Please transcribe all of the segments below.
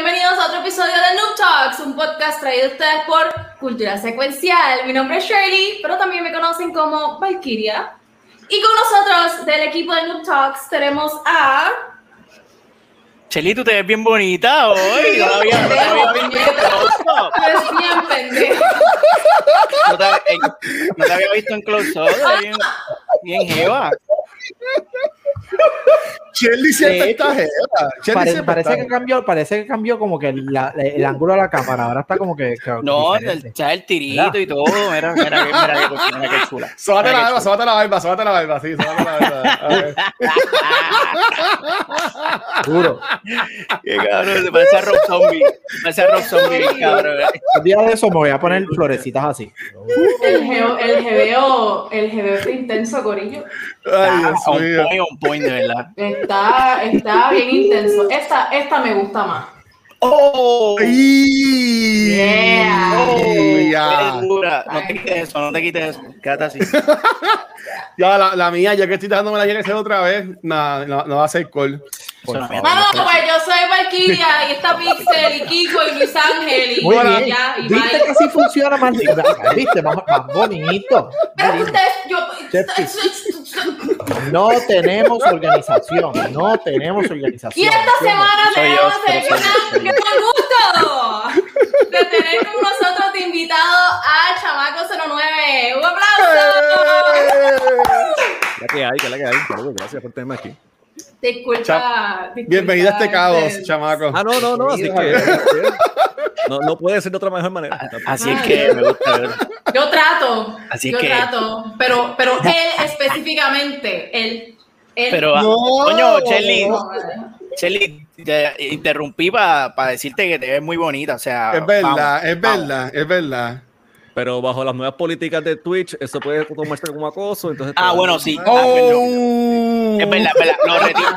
Bienvenidos a otro episodio de Noob Talks, un podcast traído a ustedes por Cultura Secuencial. Mi nombre es Shirley, pero también me conocen como Valkyria. Y con nosotros del equipo de Noob Talks tenemos a... Cheli, tú te ves bien bonita hoy. No bien pendejo. Te, eh, no te había visto en close-up. Bien, bien jeva. Shelly siempre está jeva. Parece, que cambió, parece que cambió como que la- el ángulo de la cámara. Ahora está como que. que No, el, el tirito y todo. Mira, mira, mira, mira, qué- mira qué chula. Sóbate la barba, sóbate la barba, sóbate la barba, sí, sóbate la barba. Juro. Qué cabrón, se parece a Rob Zombie. Parece a Rob Zombie, cabrón. El día de eso me voy a poner florecitas así. El geo, el geveo, el geveo está intenso, Corillo. Ay, Dios on mío. point, on point, de verdad. Está, está bien intenso. Esta, esta me gusta más. ¡Oh! Yeah. Eres dura. No te quites eso, no te quites eso. Quédate así. Ya, la, la mía, ya que estoy dejándome la llena otra vez, no, no, no va a ser call. Por no pues yo soy Valkyria y está Pixel y Kiko y Luis Ángel y Muy y bien. ya, y ¿Viste bye. que así funciona más? ¿Viste? Más, más bonito. Pero ustedes, yo, No tenemos organización. No tenemos organización. y esta semana tenemos el gran, gusto de tener con nosotros de invitado a Chamaco 09. ¡Un aplauso! La que hay, que la que hay. Saludos, gracias por tenerme aquí. Disculpa. disculpa, Bienvenido a este caos, este, chamaco. Ah, no, no, no, así que no, no puede ser de otra mejor manera. Así es que me gusta ver. Yo trato. Así yo que- trato. Pero, pero él específicamente, él. él Pero, ah, No. coño, Shelly, No, Shelly, te interrumpí para decirte que te ves muy bonita. O sea, Es verdad, vamos, es vamos. verdad, es verdad. Pero bajo las nuevas políticas de Twitch, eso puede tomarse como acoso. Entonces, Ah, bueno, sí. Ah, Oh. perdón. Es verdad, es verdad. Lo retiro,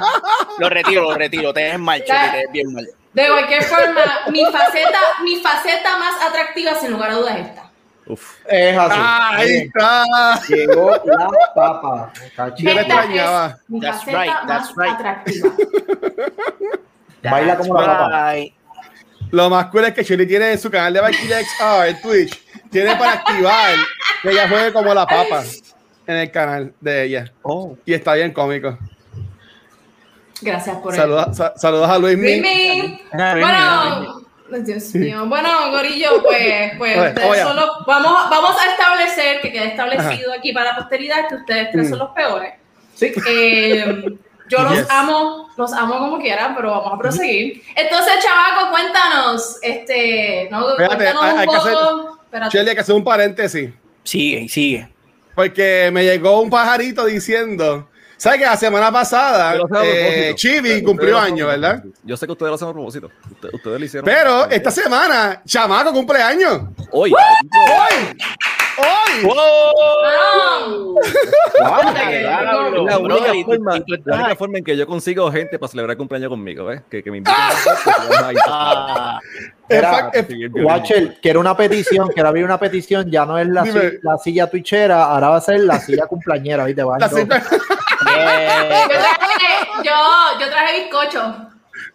lo retiro, lo retiro. Te ves mal, Shelly, te ves bien mal. De cualquier forma, mi faceta, mi faceta más atractiva, sin lugar a dudas, es esta. Uf. Es así. Ah, ahí está. Llegó la papa. Yo extrañaba. es mi That's faceta right, más that's right. atractiva. Baila como la papa. Lo más cool es que Shelly tiene en su canal de XR en Twitch. Tiene para activar que ella juegue como la papa en el canal de ella. Oh. Y está bien cómico. Gracias por Saluda- sa- saludos a Luis Luis. Ah, Luis Bueno, Dios mío. Bueno, Gorillo, pues, pues Oye, ustedes oye. son los- vamos, vamos a establecer, que quede establecido aquí para la posteridad, que ustedes tres son los peores. Sí. Eh, yo los Yes. amo, los amo como quieran, pero vamos a proseguir. Entonces, chavaco, cuéntanos, este, no, cuéntanos hay- un hay que hacer- poco. Espérate. Shelly, hay que hacer un paréntesis. Sigue, sigue. Porque me llegó un pajarito diciendo. ¿Sabes que la semana pasada eh. Chibi Ustedes cumplió lo hacen año, a ¿verdad? Yo sé que ustedes lo hacen a propósito. Ustedes, ustedes lo hicieron. Pero esta semana, Chamaco cumple años. Hoy. ¡Hoy! ¡Hoy! Wow. La única, forma, la única en que yo consigo gente para celebrar el cumpleaños conmigo, ¿ves? Que, que me inviten a un Ah, Era- Fact- eh. Watcher, quiero una petición, quiero abrir una petición, ya no es la, Dime. si- la silla twitchera, ahora va a ser la silla cumpleañera, yo, yo traje bizcocho.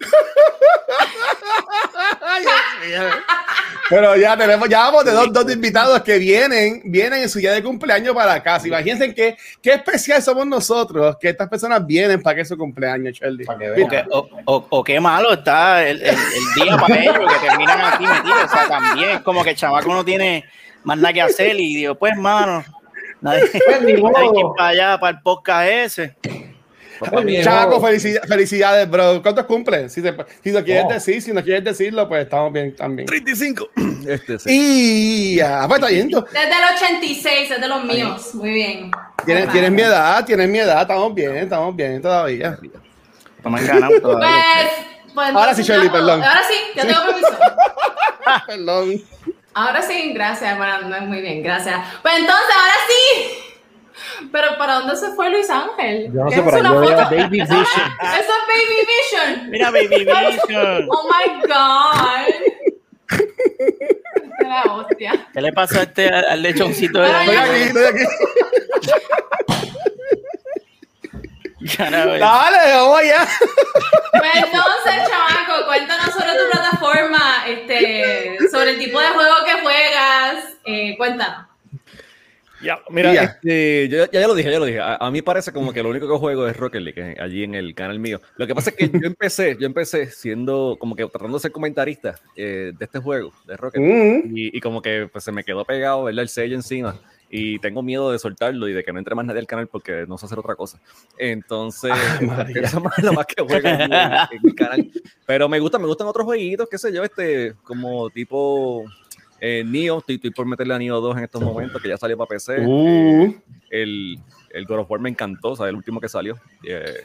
Pero ya tenemos, ya vamos de dos, dos invitados que vienen, vienen en su día de cumpleaños para acá. Imagínense qué, qué especial somos nosotros, que estas personas vienen para que es su cumpleaños. Para que. O, que- o- o- o qué malo está el, el- el día para ellos que terminan aquí metidos. O sea, también como que el chamaco no tiene más nada que hacer y digo, pues, mano, nadie, Pues, ni modo. hay que ir para allá, para el podcast ese. Pues, Chaco, felicidades, bro. ¿Cuántos cumplen? Si, se- si lo quieres Oh. decir, si no quieres decirlo, pues estamos bien también. 35. Este sí. Y ya, pues está yendo. Desde el 86, es de los míos. Muy bien. Tienes, tienes mi edad, tienes mi edad, estamos bien, estamos bien todavía. Pues, pues Ahora sí, Shirley, perdón. Ahora sí, ya tengo permiso. Perdón. Ahora sí, gracias, bueno, no, muy bien, gracias. Pues entonces, ahora sí, pero ¿para dónde se fue Luis Ángel? Yo no ¿Qué sé, es pero una yo veo foto? Baby Vision. Eso es Baby Vision. Mira, Baby Vision. Oh my God. Qué la hostia. ¿Qué le pasó a este, al lechoncito de Ay, Estoy aquí, estoy aquí. Dale, vamos allá. Pues entonces, chamaco, cuéntanos sobre tu plataforma, este, sobre el tipo de juego que juegas. Eh, cuéntanos. Ya, mira, Ya. este, yo- ya, ya lo dije, ya lo dije. A, a mí parece como que lo único que juego es Rocket League, allí en el canal mío. Lo que pasa es que yo empecé, yo empecé siendo como que tratando de ser comentarista eh, de este juego, de Rocket League. Mm. Y, y como que pues, se me quedó pegado, ¿verdad? El sello encima. Y tengo miedo de soltarlo y de que no entre más nadie al canal porque no sé hacer otra cosa. Entonces, María. eso es lo más que juego en, en el canal. Pero me gusta, me gustan otros jueguitos, qué sé yo, este, como tipo eh, Neo. Estoy, estoy por meterle a Neo 2 en estos momentos, que ya salió para PC. Uh. El, el God of War me encantó, o sea, el último que salió. Eh,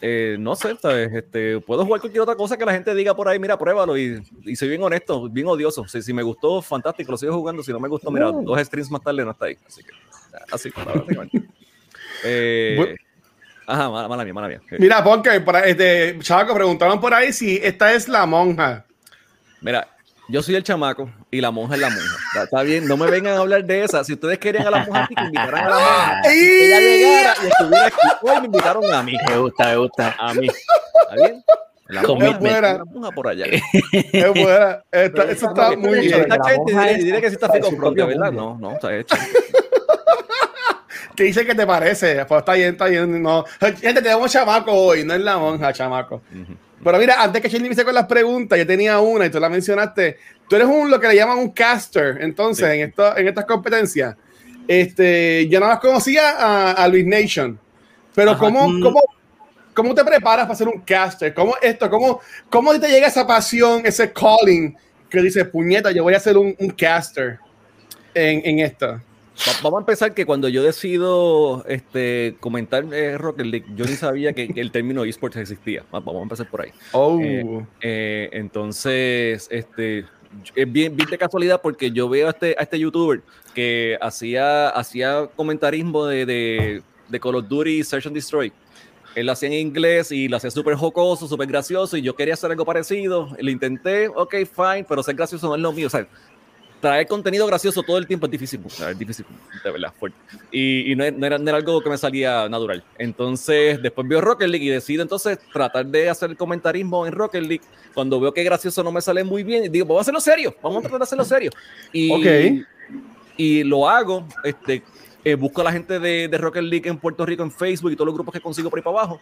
eh, no sé, ¿sabes? Este, puedo jugar cualquier otra cosa que la gente diga por ahí, mira, pruébalo. Y, y soy bien honesto, bien odioso. Si, si me gustó, fantástico, lo sigo jugando. Si no me gustó, mira, Mm. dos streams más tarde no está ahí. Así que, así, básicamente. Eh, ajá, mala, mala mía, mala mía. Eh, Mira, porque para este Chaco preguntaron por ahí si esta es la monja. Mira, yo soy el chamaco y la monja es la monja. Está, bien, no me vengan a hablar de esa. Si ustedes querían a la monja aquí, que invitaran a la monja. Que ella llegara y estuviera aquí. Hoy me invitaron a mí. Me gusta, me gusta. A mí. ¿Está bien? La monja, la monja por allá. Es buena. Esta- eso está muy bien. Está chévere, diré, que sí está fico propio ¿verdad? No, no, está hecho. ¿Qué dice que te parece? Pues está bien, está bien. No. Gente, tenemos chamaco hoy, no es la monja, chamaco. Ujú. Pero mira, antes que Shirley inicie con las preguntas, yo tenía una y tú la mencionaste. Tú eres un lo que le llaman un caster, entonces, Sí. en, esto, en estas competencias. Este, yo nada más conocía a, a Luis Nation. Pero Ajá. ¿cómo, Mm. cómo, ¿cómo te preparas para ser un caster? ¿Cómo esto? ¿Cómo, cómo te llega esa pasión, ese calling que dices, puñeta, yo voy a ser un, un caster en, en esto? Va- Vamos a empezar que cuando yo decido este, comentar eh, Rocket League, yo ni sabía que, que el término esports existía. Va- Vamos a empezar por ahí. Oh. Eh, Eh, entonces, este, es bien, bien de casualidad porque yo veo a este, a este youtuber que hacía, hacía comentarismo de, de, de Call of Duty Search and Destroy. Él lo hacía en inglés y lo hacía súper jocoso, súper gracioso y yo quería hacer algo parecido. Lo intenté, ok, fine, pero ser gracioso no es lo mío. O sea, traer contenido gracioso todo el tiempo es difícil, es difícil, de verdad, fuerte. Y, y no, era, no era- no era algo que me salía natural. Entonces, después veo Rocket League y decido entonces tratar de hacer el comentarismo en Rocket League. Cuando veo que gracioso no me sale muy bien, digo, vamos a hacerlo serio, vamos a tratar de hacerlo serio. Y, Ok. y lo hago, este, eh, busco a la gente de, de Rocket League en Puerto Rico en Facebook y todos los grupos que consigo por ahí para abajo.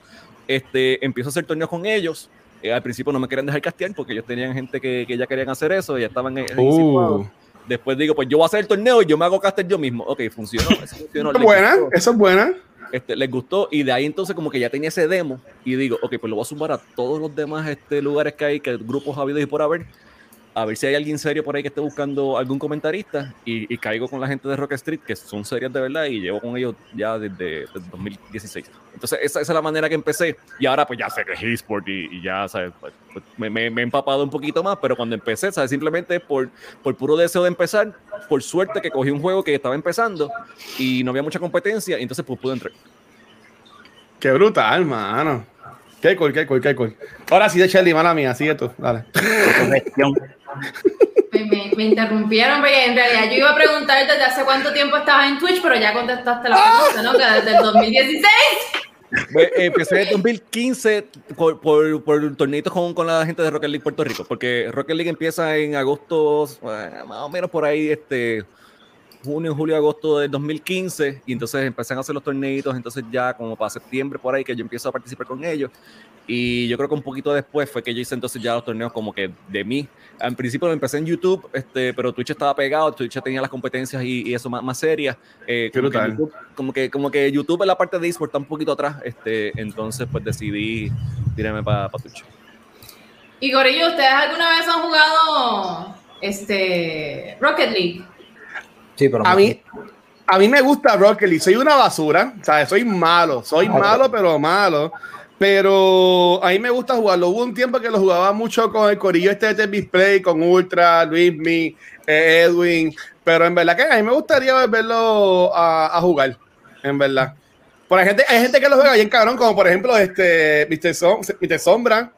Este, empiezo a hacer torneos con ellos. Eh, al principio no me querían dejar castear porque ellos tenían gente que, que ya querían hacer eso, ya estaban eh. Uh. Después digo, pues yo voy a hacer el torneo y yo me hago caster yo mismo. Ok, funcionó. Eso funcionó. Es buena, gustó, eso es buena. este, les gustó y de ahí entonces como que ya tenía ese demo y digo, ok, pues lo voy a sumar a todos los demás este, lugares que hay, que grupos habidos y por haber, a ver si hay alguien serio por ahí que esté buscando algún comentarista y, y caigo con la gente de Rock Street, que son serios de verdad y llevo con ellos ya desde, desde 2016. Entonces esa, esa es la manera que empecé y ahora pues ya sé que es eSport y, y ya, ¿sabes? Pues, pues, me, me- me he empapado un poquito más, pero cuando empecé, ¿sabes? Simplemente por, por puro deseo de empezar, por suerte que cogí un juego que estaba empezando y no había mucha competencia y entonces pues pude entrar. Qué brutal, mano. Qué cool, qué cool, qué cool. Ahora sí de Shelly, mala mía, sigue tú, dale. Me, interrumpieron, porque en realidad yo iba a preguntar desde hace cuánto tiempo estabas en Twitch, pero ya contestaste la pregunta, ¿no? Que desde el 2016. Ve, eh, Empecé en 2015 por, por, por torneitos con, con la gente de Rocket League Puerto Rico, porque Rocket League empieza en agosto, eh, más o menos por ahí, este, junio, julio, agosto del 2015, y entonces empecé a hacer los torneitos, entonces ya como para septiembre por ahí que yo empiezo a participar con ellos, y yo creo que un poquito después fue que yo hice entonces ya los torneos como que de mí. En principio lo empecé en YouTube, este, pero Twitch estaba pegado, Twitch ya tenía las competencias y, y eso más, más serias. Eh, como, que. YouTube, como, que, como que YouTube en la parte de eSport está un poquito atrás, este, entonces pues decidí tirarme para Twitch. Y Gorillo, ¿ustedes alguna vez han jugado este Rocket League? Sí, pero A mí, a mí me gusta Rocket League. Soy una basura, ¿sabes? Soy malo, soy Ah, malo, pero malo. Pero a mí me gusta jugarlo. Hubo un tiempo que lo jugaba mucho con el corillo este de Display, con Ultra, Luismi, eh, Edwin. Pero en verdad que a mí me gustaría verlo a, a jugar. en verdad. Por hay gente, hay gente que lo juega bien cabrón, como por ejemplo este Mr. Som- Mr. Sombra,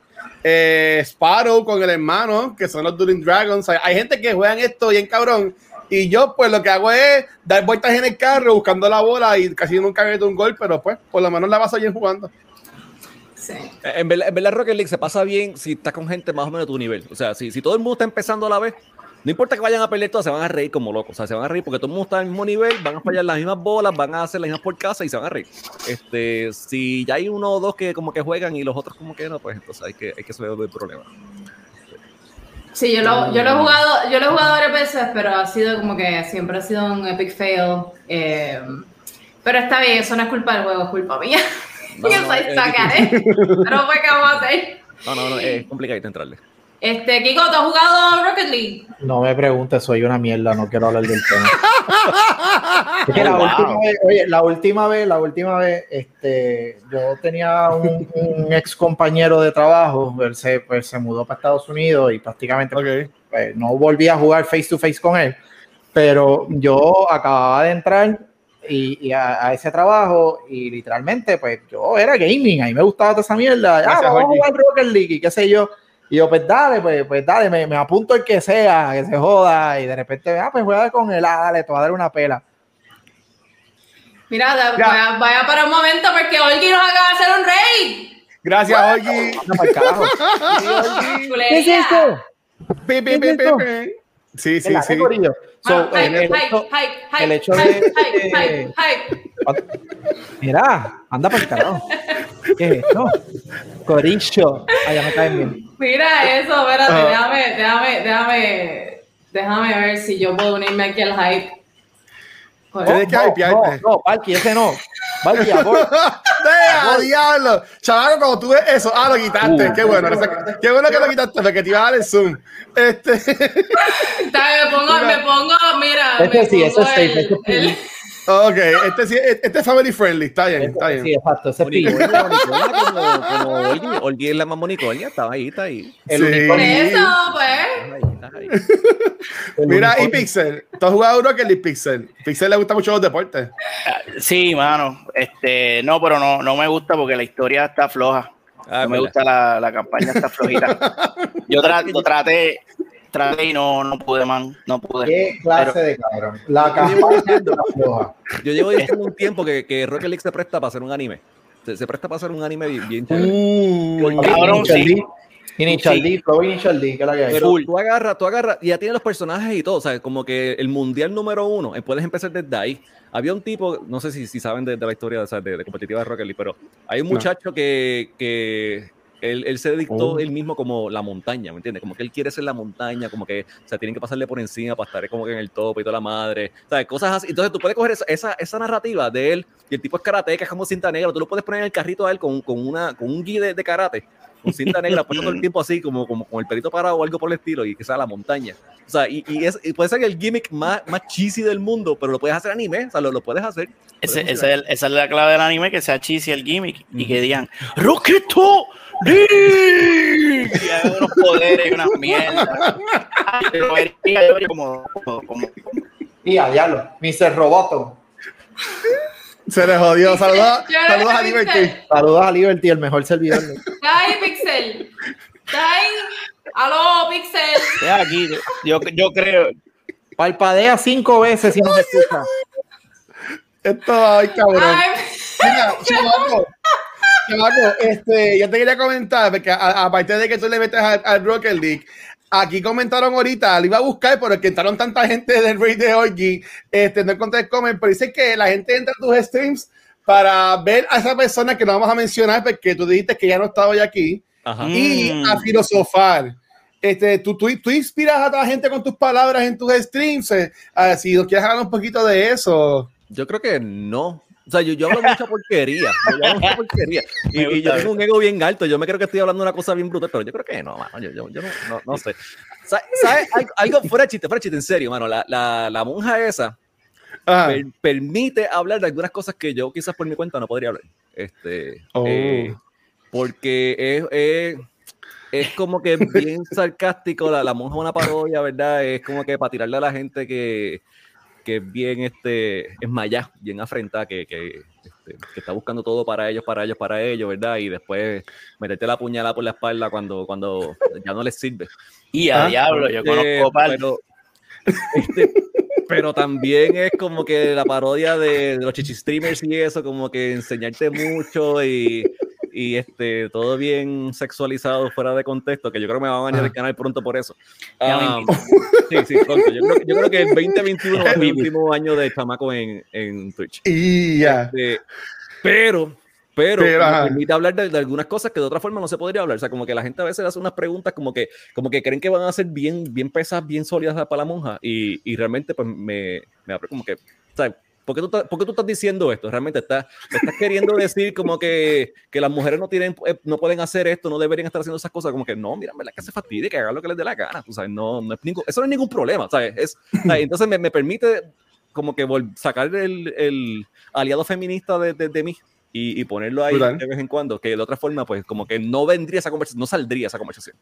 eh, Sparrow con el hermano, que son los Dueling Dragons. Hay, hay gente que juegan esto bien cabrón. Y yo, pues, lo que hago es dar vueltas en el carro buscando la bola y casi nunca meto un gol, pero pues, por lo menos la vas bien jugando. Sí. Eh, En verdad, en verdad, Rocket League se pasa bien si estás con gente más o menos de tu nivel. O sea, si, si todo el mundo está empezando a la vez, no importa que vayan a perder todas, se van a reír como locos. O sea, se van a reír porque todo el mundo está al mismo nivel, van a fallar las mismas bolas, van a hacer las mismas por casa y se van a reír. Este, si ya hay uno o dos que como que juegan y los otros como que no, pues entonces hay que, hay que saber el problema. Sí, yo lo, yo lo he jugado, yo lo he jugado varias veces, pero ha sido como que siempre ha sido un epic fail. eh, pero está bien, eso no es culpa del juego, es culpa mía. No, yo no, soy es saca, ¿eh? Pero fue que vamos a hacer. No, no, no, es complicado entrarle. Este, Kiko, ¿tú has jugado Rocket League? No me preguntes, soy una mierda, no quiero hablar del tema. Es que la, Oh, wow. última vez, oye, la última vez, la última vez, este, yo tenía un, un ex compañero de trabajo, él se, pues, se mudó para Estados Unidos y prácticamente Ok. pues, no volví a jugar face to face con él, pero yo acababa de entrar y, y a, a ese trabajo y literalmente pues yo era gaming, a mí me gustaba toda esa mierda, ah, Gracias, vamos a jugar Rocket League y qué sé yo. Y yo, pues dale, pues, pues dale, me, me apunto el que sea, que se joda, y de repente, ah, pues juega con él, ah, dale, te voy a dar una pela. Mira, da- vaya, vaya para un momento porque Olgi nos acaba de hacer un raid. Gracias, Olgi. Chulería. Pi, pi, ¿Qué es pi, pi, esto? Sí, sí, ¿Verdad, sí. Ah, el, hecho- de-. Mira, anda para el carajo. ¿Qué es esto? Corillo. Allá me caen bien. Mira eso, espérate, Ajá. déjame, déjame, déjame, déjame ver si yo puedo unirme aquí al hype. Tienes que no, hypearte. no, no, Valky, ese no. Valky, amor. ¡Deja, diablo! Chaval, cuando tú ves eso, ah, lo quitaste. Uh, qué bueno. esa- Qué bueno que lo quitaste, porque te iba a dar el zoom. Este. Me pongo, me pongo, mira. Ese me sí, pongo es safe, el- ese es el- ok, este sí, este es family friendly. Está bien, está bien. Sí, exacto, ese es Monicoña, como, como Olgi, Olgi es la más estaba ahí, está ahí. El Sí. Por unicornio. eso, pues. Mira, y. Pixel. ¿Tú has jugado Rocket League Pixel? Pixel le gusta mucho los deportes. Sí, mano. Este, no, pero no, no me gusta porque la historia está floja. Ah, no me gusta la, la campaña, está flojita. Yo tra- yo traté, traté y no, no pude, man. No pude. Qué clase Pero- de cabrón. La campaña de la floja. Yo llevo diciendo un tiempo que, que Rocket League se presta para hacer un anime. Se, se presta para hacer un anime bien, bien chévere. Uh, Cabrón, Initial sí. D. Initial Sí. D, Flow Initial D, que es la que hay. Pero tú agarras, tú agarras, y ya tienes los personajes y todo, o sea, como que el mundial número uno, eh, puedes empezar desde ahí. Había un tipo, no sé si, si saben de, de la historia o sea, de, de competitiva de Rocket League, pero hay un No. muchacho que, que él, él se dictó Oh. él mismo como la montaña, ¿me entiendes? Como que él quiere ser la montaña, como que, o sea, tienen que pasarle por encima para estar como que en el tope y toda la madre, ¿sabes? Cosas así. Entonces tú puedes coger esa, esa, esa narrativa de él, y el tipo es karateca, es como cinta negra, tú lo puedes poner en el carrito a él con, con, una, con un guía de, de karate, con cinta negra, puesto todo el tiempo así, como, como con el pelito parado o algo por el estilo, y que sea la montaña. O sea, y, y es, y puede ser el gimmick más, más cheesy del mundo, pero lo puedes hacer anime, o sea, lo, lo puedes hacer. Ese- ese es el- esa es la clave del anime, que sea cheesy el gimmick y que digan ¡Roqueto! League", Y unos poderes y unas mierdas. Pero vería yo como, como, como- Y a diablo, Mr. Roboto. se le jodió. Saludos, saludos a Liberty. Saludos a Liberty, el mejor servidor. de- Está ahí, Pixel. Está ahí. Aló, Pixel. Ve aquí, yo, yo creo, Palpadea cinco veces si no se escucha. Esto, ay, cabrón. Ay, Mira, chamaco, este, yo te quería comentar, porque aparte de que tú le metes al, al Rocket League, aquí comentaron ahorita, lo iba a buscar, pero que entraron tanta gente del raid de hoy, este, no encontré el comment, pero dice que la gente entra a tus streams para ver a esa persona que no vamos a mencionar, porque tú dijiste que ya no estaba hoy aquí, Ajá. y Mm. a filosofar. Este, tú, tú, tú inspiras a la gente con tus palabras en tus streams, eh, si nos quieres hablar un poquito de eso. Yo creo que no. O sea, yo, yo hablo mucha porquería. Yo hablo mucha porquería. Y, y yo tengo un ego bien alto. Yo me creo que estoy hablando una cosa bien brutal, pero yo creo que no, mano. Yo, yo, yo no, no, no sé. Sa- ¿Sabes? Algo, fuera de chiste, fuera de chiste, en serio, mano. La, la, la monja esa per- permite hablar de algunas cosas que yo quizás por mi cuenta no podría hablar. Este, Oh. eh, porque es, es, es como que bien sarcástico. La, la monja es una parodia, ¿verdad? Es como que para tirarle a la gente que que es bien este, es maya, bien afrentada, que, que, este, que está buscando todo para ellos, para ellos, para ellos, ¿verdad? Y después meterte la puñalada por la espalda cuando, cuando ya no les sirve. Y a Ah, diablo, yo Este, conozco par. pero, este, pero también es como que la parodia de, de los chichi streamers y eso, como que enseñarte mucho y, y este, todo bien sexualizado fuera de contexto, que yo creo que me van a bañar Ah. el canal pronto por eso. Mismo. sí, sí, pronto. Yo creo, yo creo que el 2021 va a ser el último año de chamaco en, en Twitch. Y ya. Este, pero, pero, Pero, me permite hablar de, de algunas cosas que de otra forma no se podría hablar. O sea, como que la gente a veces hace unas preguntas como que, como que creen que van a ser bien, bien pesadas, bien sólidas para la monja. Y, y realmente, pues me, me abre como que, ¿sabes? ¿Por qué, tú, por qué tú estás diciendo esto? Realmente estás, estás queriendo decir como que, que las mujeres no tienen, eh, no pueden hacer esto, no deberían estar haciendo esas cosas. Como que no, mira, la que se fastidie, que hagan lo que les dé la gana. Tú sabes, no, no es ningún, eso no es ningún problema, ¿sabes? Es, ¿sabes? Entonces me, me permite como que sacar el, el aliado feminista de, de, de mí y, y ponerlo ahí de vez en cuando, que de otra forma, pues como que no vendría esa conversación, no saldría esa conversación.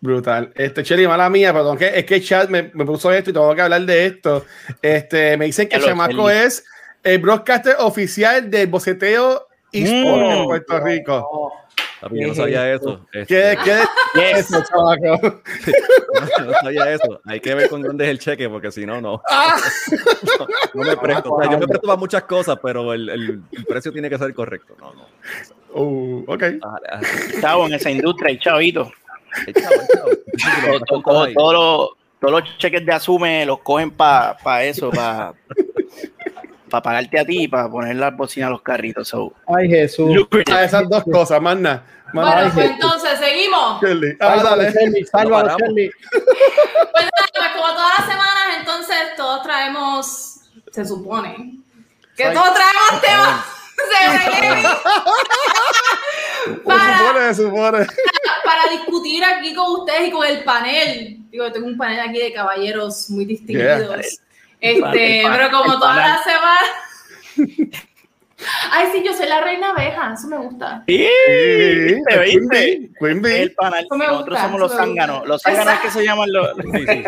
Brutal. Este, Cheli, mala mía, perdón, que es que el chat me, me puso esto y tengo que hablar de esto. Este, me dicen que Chamaco es el broadcaster oficial del boceteo eSport Mm. en Puerto Rico. Papi, yo no sabía eso. ¿Qué, este, qué es Yes. eso, chamaco? no, no sabía eso. Hay que ver con dónde es el cheque, porque si no, no. Ah, No me presto. O sea, yo me presto para muchas cosas, pero el, el- el precio tiene que ser correcto. No, no. uh, ok. Chavo, en esa industria, el chavito. El chavo, el chavo. Todo- todo- todo- todos los- todos los cheques de asume los cogen para eso, para pagarte a ti y para poner la bocina a los carritos. So, Ay, Jesús. A esas dos cosas, más nada. Bueno, pues entonces seguimos. Cheli. Ah, dale. Shelby, sálvalo. Shelby. Pues nada, pues como todas las semanas, entonces todos traemos, se supone, que Ay. todos traemos temas Se supone, se supone. para discutir aquí con ustedes y con el panel. Digo, tengo un panel aquí de caballeros muy distinguidos. Yeah. Este, pero como el todas panel. las semanas. Ay, sí, yo soy la reina abeja, eso me gusta. Sí, ¿te Queen viste? Bee, Queen Bee. El panel. Eso me Nosotros gusta, somos los zánganos. Los zánganos que se llaman los. Sí, sí, sí.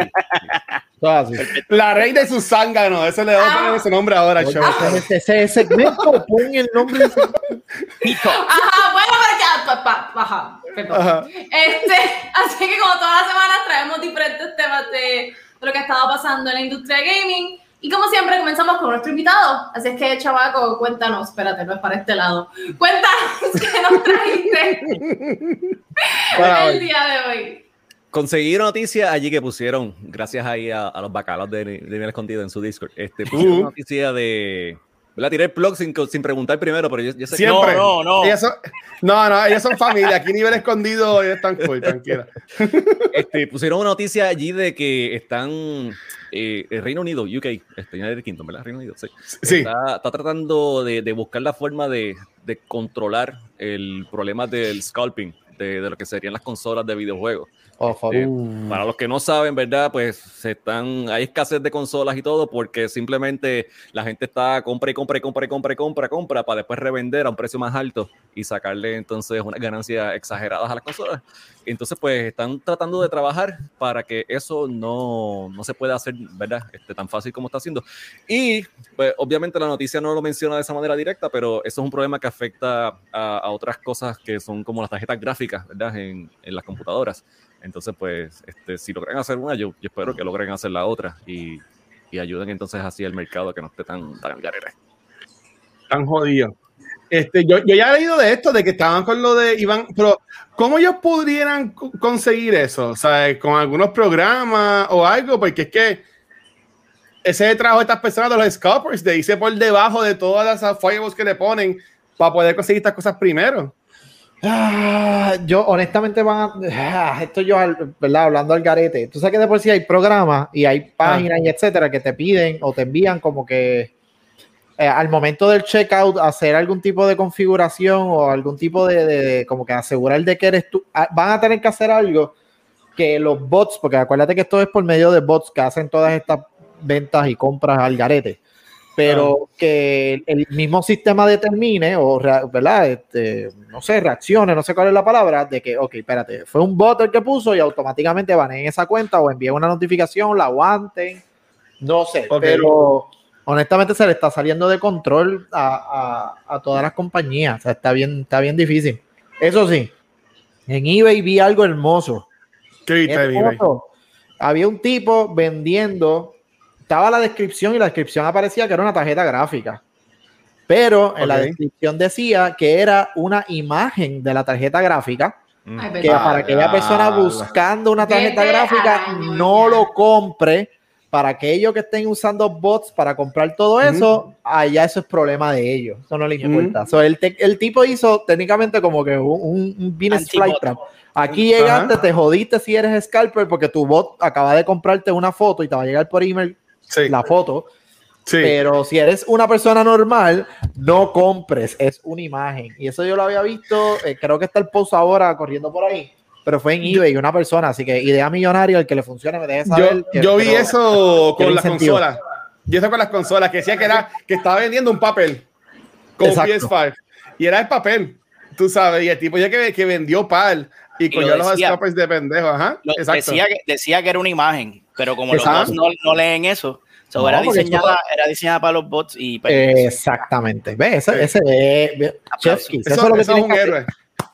Así. La reina de sus zánganos. Ese le vamos a poner ese nombre ahora, Oye, chaval. ese, ese segmento, pon el nombre. Ajá, bueno, pero ya, pa, pa, ajá, perdón. Ajá. Este, así que como todas las semanas traemos diferentes temas de, lo que ha estado pasando en la industria de gaming. Y como siempre comenzamos con nuestro invitado. Así es que, chavaco, cuéntanos, espérate, no es para este lado. Cuéntanos qué nos trajiste el día de hoy. Conseguí una noticia allí que pusieron, gracias ahí a, a los bacalos de, de Nivel Escondido en su Discord. Este, pusieron Uh. una noticia de. La tiré el blog sin, sin preguntar primero, pero yo, yo sé que- Siempre. No, no, no. Ellas son- no, no, ellas son familia. Aquí nivel escondido, ellos están cool, tranquila. este, pusieron una noticia allí de que están eh, el Reino Unido, UK, este, United Kingdom, ¿verdad? Reino Unido, sí. Sí. Está, está tratando de, de buscar la forma de, de controlar el problema del scalping de, de lo que serían las consolas de videojuegos. Oh. Eh, Para los que no saben, ¿verdad? Pues se están, hay escasez de consolas y todo porque simplemente la gente está compra y compra y compra y compra y compra, compra para después revender a un precio más alto y sacarle entonces unas ganancias exageradas a las consolas. Entonces, pues están tratando de trabajar para que eso no, no se pueda hacer, ¿verdad? Este, tan fácil como está haciendo. Y, pues, obviamente la noticia no lo menciona de esa manera directa, pero eso es un problema que afecta a, a otras cosas que son como las tarjetas gráficas, ¿verdad? En, en las computadoras. Entonces, pues, este, si logran hacer una, yo, yo espero que logren hacer la otra y, y ayuden entonces así al mercado a que no esté tan, tan garete. Tan jodido. Este, yo, yo ya he leído de esto, de que estaban con lo de Iván, pero ¿cómo ellos pudieran co- conseguir eso? O sea, con algunos programas o algo, porque es que ese trabajo de estas personas de los scalpers, de irse por debajo de todas las firewalls que le ponen para poder conseguir estas cosas primero. Ah, yo honestamente van a, ah, esto yo ¿verdad? hablando al garete. Tú sabes que de por sí hay programas y hay páginas y etcétera que te piden o te envían como que eh, al momento del checkout hacer algún tipo de configuración o algún tipo de, de- de como que asegurar de que eres tú. Ah, Van a tener que hacer algo que los bots, porque acuérdate que esto es por medio de bots que hacen todas estas ventas y compras al garete. Pero que el mismo sistema determine, o ¿verdad? Este, no sé, reaccione, no sé cuál es la palabra, de que, ok, espérate, fue un bot el que puso y automáticamente van en esa cuenta o envíen una notificación, la aguanten No sé, Ok. pero honestamente se le está saliendo de control a, a- a todas las compañías. O sea, está bien, está bien difícil. Eso sí, en eBay vi algo hermoso. ¿Qué viste, Hermoso. Había un tipo vendiendo, estaba la descripción y la descripción aparecía que era una tarjeta gráfica. Pero en la descripción decía que era una imagen de la tarjeta gráfica Mm. Ay, que para aquella persona buscando una tarjeta Vete gráfica año no lo compre. Para aquellos que estén usando bots para comprar todo eso, allá eso es problema de ellos. Eso no les importa. So, el, el tipo hizo técnicamente como que un, un, business trap. Aquí llegaste, Ajá. te jodiste si eres scalper porque tu bot acaba de comprarte una foto y te va a llegar por email Sí, la foto. sí. Pero si eres una persona normal, no compres, es una imagen. Y eso yo lo había visto, eh, creo que está el post ahora corriendo por ahí, pero fue en eBay una persona, así que idea millonaria, el que le funcione me deje saber. Yo, que- yo vi pero- eso con las consolas. Yo eso con las consolas, que decía que era que estaba vendiendo un papel con Exacto. PS5 y era el papel, tú sabes, y el tipo ya que, que vendió par y Y lo cogió los scalpers de pendejo, ajá. Lo- Exacto. decía, que, decía que era una imagen, pero como los bots no, no leen eso, so, No, era, diseñada, era diseñada para los bots y pues, Eh, exactamente. ¿Ves? Ese, Sí. ese eh, ve- Eso, eso, es lo que eso es un que hacer. héroe.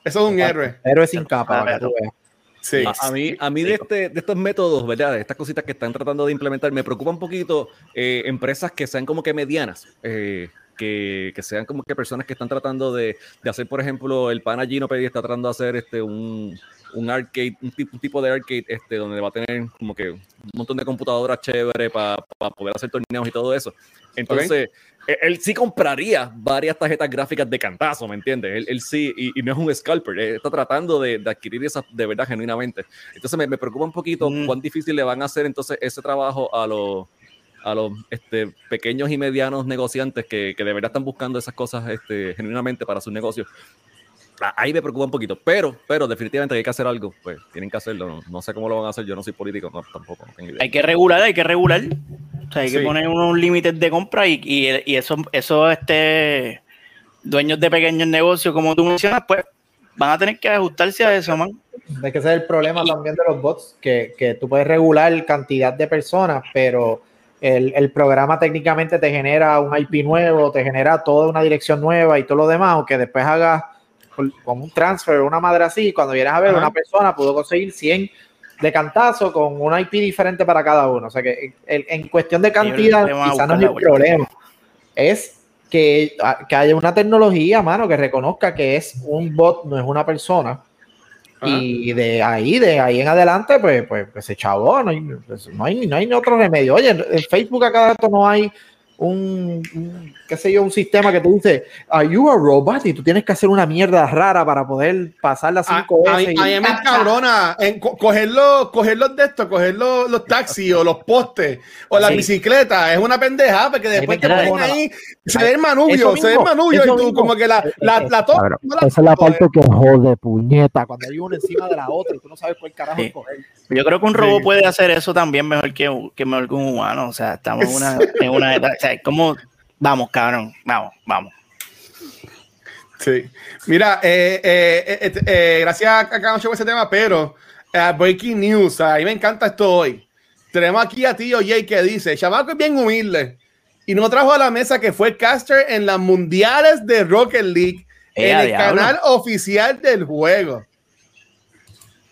Eso es un héroe. Héroe sin capa, para tú veas. Sí. A, mí, a mí de, este, de estos métodos, ¿verdad? De estas cositas que están tratando de implementar, me preocupa un poquito eh, empresas que sean como que medianas, eh, que, que sean como que personas que están tratando de, de hacer, por ejemplo, el pana Ginopedi está tratando de hacer este, un, un arcade, un tipo, un tipo de arcade este, donde va a tener como que un montón de computadoras chévere para poder hacer torneos y todo eso. Entonces, él, él sí compraría varias tarjetas gráficas de cantazo, ¿me entiendes? Él, él sí, y, y no es un scalper, él está tratando de, de adquirir esas de verdad genuinamente. Entonces me, me preocupa un poquito Mm. cuán difícil le van a hacer entonces ese trabajo a los a los este, pequeños y medianos negociantes que, que de verdad están buscando esas cosas este, genuinamente para sus negocios. Ah, Ahí me preocupa un poquito, pero, pero definitivamente hay que hacer algo, pues tienen que hacerlo. No, no sé cómo lo van a hacer, yo no soy político, no, tampoco. no tengo idea. hay que regular, hay que regular. O sea, hay que Sí. poner unos límites de compra y, y, y eso, eso este, dueños de pequeños negocios, como tú mencionas, pues van a tener que ajustarse a eso, man. Es que ese es el problema también de los bots, que, que tú puedes regular cantidad de personas, pero el, el programa técnicamente te genera un IP nuevo, te genera toda una dirección nueva y todo lo demás, aunque después hagas con un transfer, una madre así, cuando vienes a ver, Ajá. una persona pudo conseguir 100 de cantazo con una IP diferente para cada uno. O sea que el- en cuestión de cantidad, quizás no es el problema. Es que, que haya una tecnología, mano, que reconozca que es un bot, no es una persona. Ajá. Y de ahí, de ahí en adelante, pues, pues, pues se chavó, no hay, pues, no, hay, no hay otro remedio. Oye, en Facebook a cada rato no hay un, un, qué sé yo, un sistema que te dice, are you a robot? Y tú tienes que hacer una mierda rara para poder pasar las A, cinco veces. a mí me encabrona en co- coger los, coger los de estos, coger los, los taxis o los postes o las Sí. bicicletas. Es una pendeja porque después te ponen ahí, se ve el manubrio, Eso se ve el eso y tú mismo. como que la, la, Eh, la, no la Esa es la parte que jode, puñeta, cuando hay una encima de la otra y tú no sabes cuál carajo Sí. escoger. Yo creo que un robot Sí. puede hacer eso también mejor que, que mejor que un humano. O sea, estamos en una, en una etapa- o sea, vamos, cabrón, vamos, vamos. Sí. Mira, eh, eh, eh, eh, gracias a cada por ese tema, pero breaking news, a mí me encanta esto hoy. Tenemos aquí a tío Jay que dice, chamaco es bien humilde y no trajo a la mesa que fue caster en las mundiales de Rocket League en el diablo. canal oficial del juego.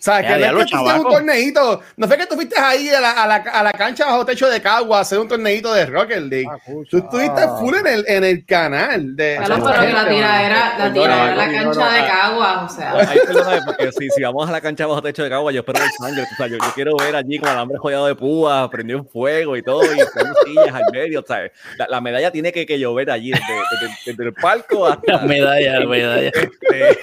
O sea, Eh, que no es que tú un torneito, no fue que tú fuiste ahí a la, a la, a la cancha bajo techo de Cagua a hacer un torneito de Rocket League. Ah, Tú estuviste full en el, en el canal de... Claro, pero que la tiradera, la tiradera la cancha de. Caguas, o sea. Ay, perdóname, porque si, si vamos a la cancha bajo techo de Cagua, yo espero ver sangre. O sea, yo, yo quiero ver allí con el hambre joyado de púas, prendido en fuego y todo, y con sillas al medio. o sea, La, la medalla tiene que, que llover allí, desde, desde- desde el palco hasta. La medalla, la medalla. Este,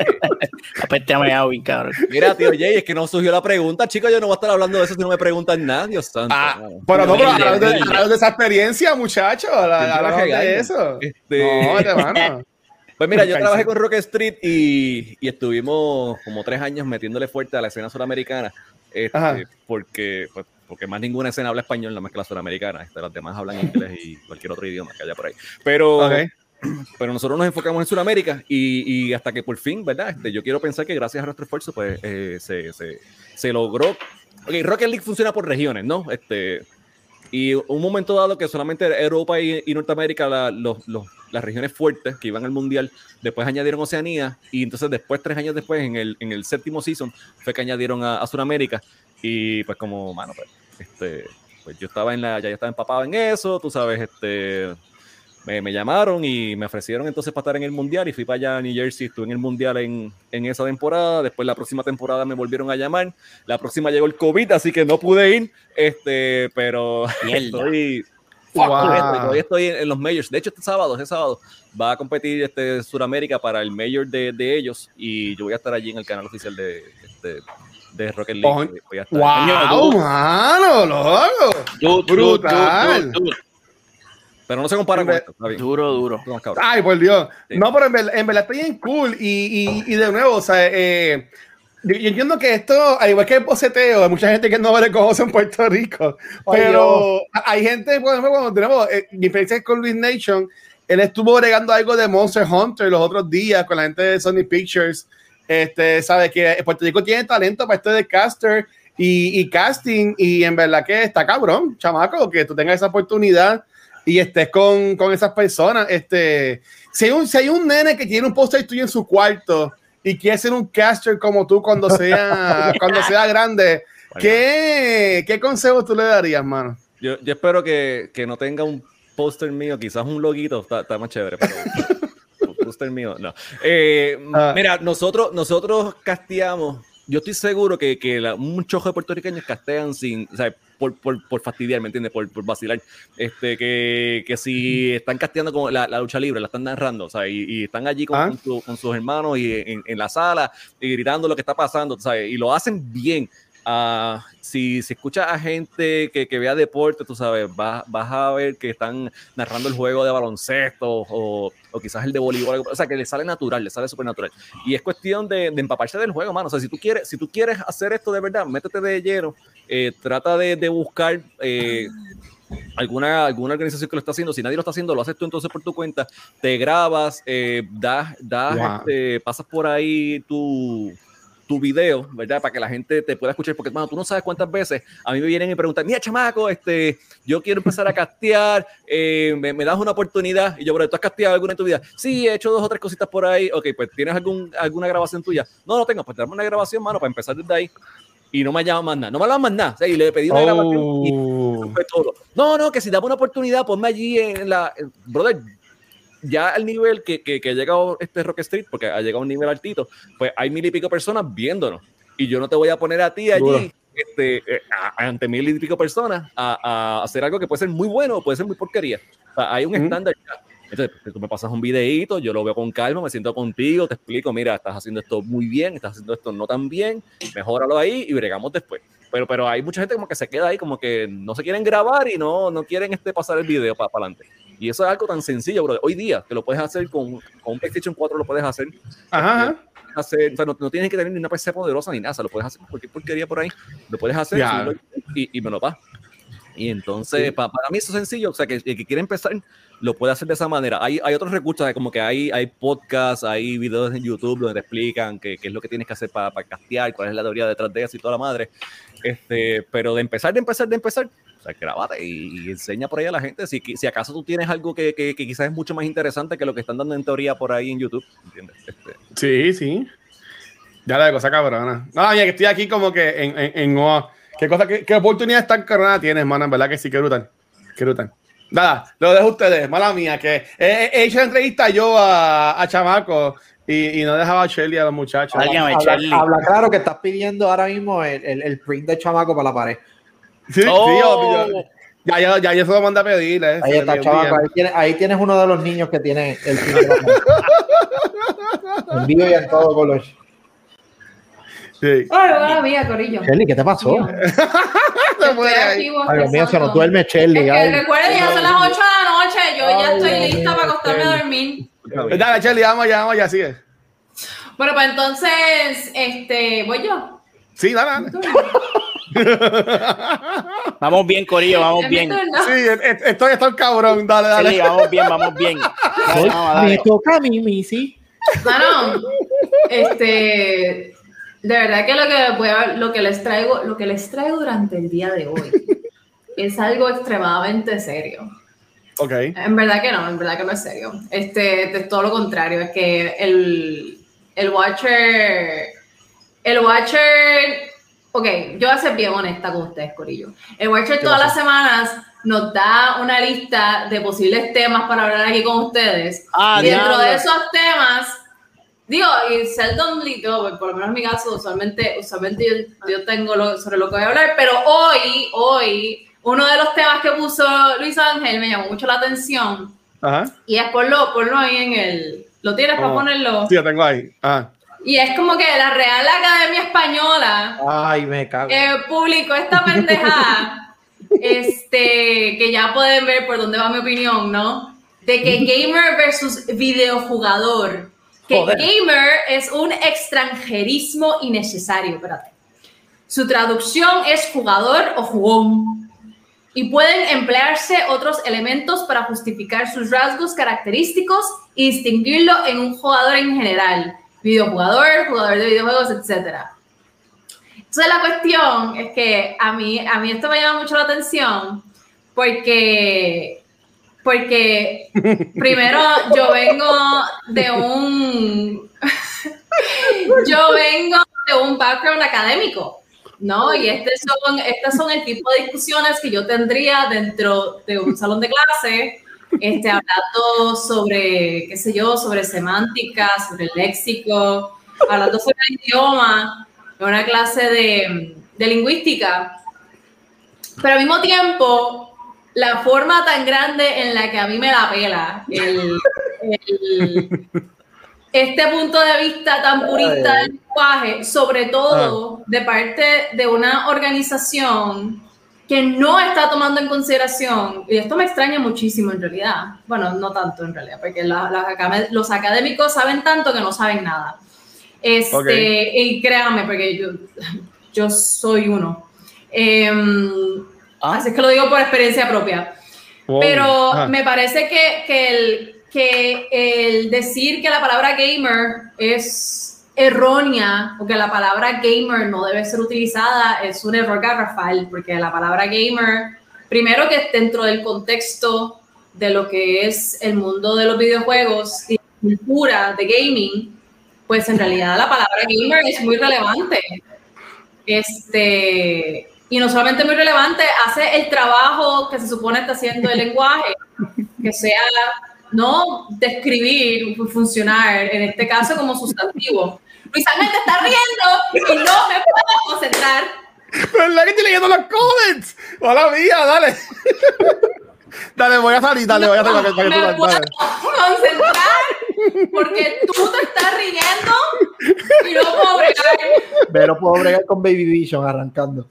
Apéstame a cabrón. mira, tío Jay, es que no surgió la pregunta, chicos. Yo no voy a estar hablando de eso si no me preguntan nada, Dios santo. Ah, pero no, pero hablamos de, de esa experiencia, muchachos. De eso. Este- No, hermano. Pues mira, yo trabajé con Rocket Street y, y estuvimos como tres años metiéndole fuerte a la escena sudamericana. este, porque, pues, porque más ninguna escena habla español, nada más que la sudamericana. Este, las demás hablan inglés y cualquier otro idioma que haya por ahí. Pero, Ok. Pero nosotros nos enfocamos en Sudamérica y, y hasta que por fin, ¿verdad? Este, yo quiero pensar que gracias a nuestro esfuerzo, pues eh, se, se, se logró. Ok, Rocket League funciona por regiones, ¿no? Este, Y un momento dado que solamente Europa y, y Norteamérica, la- los- los- las regiones fuertes que iban al mundial, después añadieron Oceanía y entonces después, tres años después, en el, en el séptimo season, fue que añadieron a, a Sudamérica y pues como, mano, pues, este, pues yo estaba en la, ya estaba empapado en eso, tú sabes, este, me, me llamaron y me ofrecieron entonces para estar en el mundial y fui para allá a New Jersey, estuve en el mundial en, en esa temporada, después la próxima temporada me volvieron a llamar, la próxima llegó el COVID, así que no pude ir, este, pero estoy... Wow. Todavía estoy en, en los majors. De hecho, este sábado, este sábado, va a competir este Sudamérica para el mayor de, de ellos y yo voy a estar allí en el canal oficial de, este, de Rocket League. Coño. Voy a estar- ¡Wow, mano! ¡Loco! Brutal. Pero no se compara con esto. está bien. Duro, duro. Ay, por Dios. Sí. No, pero en verdad, en verdad está bien cool. Y, y, y de nuevo, o sea, eh, yo, yo entiendo que esto, al igual que el boceteo, hay mucha gente que no le conoce en Puerto Rico. Ay, pero hay gente, por ejemplo, cuando tenemos eh, mi experiencia con Luis Nation, él estuvo agregando algo de Monster Hunter los otros días con la gente de Sony Pictures. Este, sabe que Puerto Rico tiene talento para este de caster y, y casting, y en verdad que está cabrón, chamaco, que tú tengas esa oportunidad y estés con, con esas personas. Este, si hay, un, si hay un nene que tiene un póster tuyo en su cuarto y quiere ser un caster como tú cuando sea, cuando sea grande, ¿qué, ¿qué consejo tú le darías, mano? Yo, yo espero que, que no tenga un póster mío, quizás un loguito, está, está más chévere, pero un póster mío, no. Eh, Ah. Mira, nosotros, nosotros casteamos, yo estoy seguro que, que la- un chojo de puertorriqueños castean sin, o sea, por, por, por fastidiar, ¿me entiendes? Por, por vacilar. Este, que, que si están casteando con la, la lucha libre, la están narrando, o sea, y, y están allí con, Ah. con su- con sus hermanos y en, en la sala y gritando lo que está pasando, ¿sabes? Y lo hacen bien. Ah, si, si escuchas a gente que, que vea deporte, tú sabes, vas, vas a ver que están narrando el juego de baloncesto o, o quizás el de voleibol, o sea, que le sale natural, le sale súper natural. Y es cuestión de, de empaparse del juego, mano. O sea, si tú quieres, si tú quieres hacer esto de verdad, métete de lleno, eh, trata de, de buscar eh, alguna, alguna organización que lo está haciendo. Si nadie lo está haciendo, lo haces tú entonces por tu cuenta, te grabas, eh, das, das, Wow. este, pasas por ahí tu tu video, ¿verdad? Para que la gente te pueda escuchar, porque, mano, tú no sabes cuántas veces a mí me vienen y preguntan, mira, chamaco, este, yo quiero empezar a castear, eh, me, me das una oportunidad, y yo, bro, ¿tú has casteado alguna en tu vida? Sí, he hecho dos o tres cositas por ahí, ok, pues, ¿tienes algún, alguna grabación tuya? No, no tengo, pues, dame una grabación, mano, para empezar desde ahí, y no me llaman más nada, no me llaman más nada, o sea, y le pedí una grabación, y Oh. todo. No, no, que si dame una oportunidad, ponme allí en la. Brother, ya al nivel que, que, que ha llegado este Rock Street, porque ha llegado a un nivel altito, pues hay mil y pico personas viéndonos. Y yo no te voy a poner a ti allí, este, eh, a- ante mil y pico personas, a, a hacer algo que puede ser muy bueno o puede ser muy porquería. O sea, hay un estándar ya. Entonces, pues, tú me pasas un videíto, yo lo veo con calma, me siento contigo, te explico, mira, estás haciendo esto muy bien, estás haciendo esto no tan bien, mejóralo ahí y bregamos después. Pero, pero hay mucha gente como que se queda ahí, como que no se quieren grabar y no, no quieren este, pasar el video para adelante. Y eso es algo tan sencillo, bro. Hoy día, que lo puedes hacer con, con un PlayStation 4, lo puedes hacer. Ajá, hacer o sea, no, no tienes que tener ni una PC poderosa ni nada, o sea, lo puedes hacer con cualquier porquería por ahí. Lo puedes hacer subirlo y, y me lo va. Y entonces, Sí. pa- para mí eso es sencillo, o sea, que el que quiere empezar lo puede hacer de esa manera. Hay, hay otros recursos, como que hay, hay podcasts, hay videos en YouTube donde te explican qué, qué es lo que tienes que hacer para, para castear, cuál es la teoría detrás de eso y toda la madre. Este, pero de empezar, de empezar, de empezar, o sea, grabate y, y enseña por ahí a la gente. Si, si acaso tú tienes algo que, que, que quizás es mucho más interesante que lo que están dando en teoría por ahí en YouTube, ¿entiendes? Este, Sí, sí. Ya la cosa cabrona. No, mira, que estoy aquí como que en, en, en oh, ¿Qué, cosa, qué, qué oportunidad tan cabrona tienes, mano? En verdad que sí, que brutal. Que brutal. Nada, lo dejo a ustedes, mala mía, que he, he hecho entrevista yo a, a Chamaco y, y no dejaba a Shelly a los muchachos. Habla, habla claro que estás pidiendo ahora mismo el, el, el print de chamaco para la pared. Sí, sí, Oh. yo- ya, ya, ya, yo se lo mandé a pedir. Eh, Ahí está, envía. Ahí tienes, ahí tienes uno de los niños que tiene el print de la pared. En vivo y en todo color. Sí. Ay, buena mía, Corillo. Shelly, ¿qué te pasó? Ay, Dios mío, se nos duerme Es Shelly. que ay. recuerden, ya son las 8 de la noche. Yo ya estoy lista para acostarme a dormir. Dale, Shelly, vamos ya, vamos ya, sigue. Bueno, pues entonces, este, voy yo. Sí, dale, dale. Vamos bien, Corillo, vamos bien. Sí, es- es- estoy hasta el cabrón, dale, dale. Sí, vamos bien, vamos bien. Dale, vamos, Me dale. toca a mí, Missy. Mano, este, de verdad que lo que voy a- lo que les traigo, lo que les traigo durante el día de hoy es algo extremadamente serio. Ok. En verdad que no, en verdad que no es serio. Este, es todo lo contrario, es que el, el Watcher, el Watcher, ok, yo voy a ser bien honesta con ustedes, Corillo. El Watcher todas las semanas nos da una lista de posibles temas para hablar aquí con ustedes. Ah, y dentro de esos temas, digo, y seldomly, digo, por lo menos en mi caso, usualmente, usualmente yo, yo tengo lo, sobre lo que voy a hablar, pero hoy, hoy, uno de los temas que puso Luis Ángel me llamó mucho la atención Ajá. y es ponlo, ponlo ahí en el, lo tienes para Oh. ponerlo. Sí, lo tengo ahí. Ajá. Y es como que la Real Academia Española Ay, me cago. eh, publicó esta pendejada, este, que ya pueden ver por dónde va mi opinión, ¿no? De que gamer versus videojugador. Que Joder. gamer es un extranjerismo innecesario, espérate. Su traducción es jugador o jugón. Y pueden emplearse otros elementos para justificar sus rasgos característicos y distinguirlo en un jugador en general. Videojugador, jugador de videojuegos, etcétera. Entonces la cuestión es que a mí, a mí esto me llama mucho la atención porque, porque primero yo vengo de un, yo vengo de un background académico, ¿no? Y este son, estas son el tipo de discusiones que yo tendría dentro de un salón de clase, este, hablando sobre, qué sé yo, sobre semántica, sobre el léxico, hablando sobre el idioma, en una clase de, de lingüística. Pero al mismo tiempo, la forma tan grande en la que a mí me la pela, el, el- este punto de vista tan purista del lenguaje, sobre todo de parte de una organización que no está tomando en consideración, y esto me extraña muchísimo en realidad, bueno, no tanto en realidad, porque la- los académicos saben tanto que no saben nada. Este. Y créanme, porque yo, yo soy uno. Em, Ah. Así es que lo digo por experiencia propia. Wow. Pero Ajá. me parece que, que, el, que el decir que la palabra gamer es errónea o que la palabra gamer no debe ser utilizada es un error garrafal, porque la palabra gamer, primero que dentro del contexto de lo que es el mundo de los videojuegos y la cultura de gaming, pues en realidad la palabra gamer es muy relevante. Este, y no solamente muy relevante, hace el trabajo que se supone está haciendo el lenguaje, que sea no describir, funcionar, en este caso como sustantivo. Luis Ángel te está riendo y no me puedo concentrar. ¿Verdad que estoy leyendo los comments? Hola mía, dale. dale, voy a salir, dale, voy a salir para que, para que tú me puedo dale. concentrar porque tú te estás riendo y no puedo bregar. Pero puedo bregar con Baby Vision arrancando.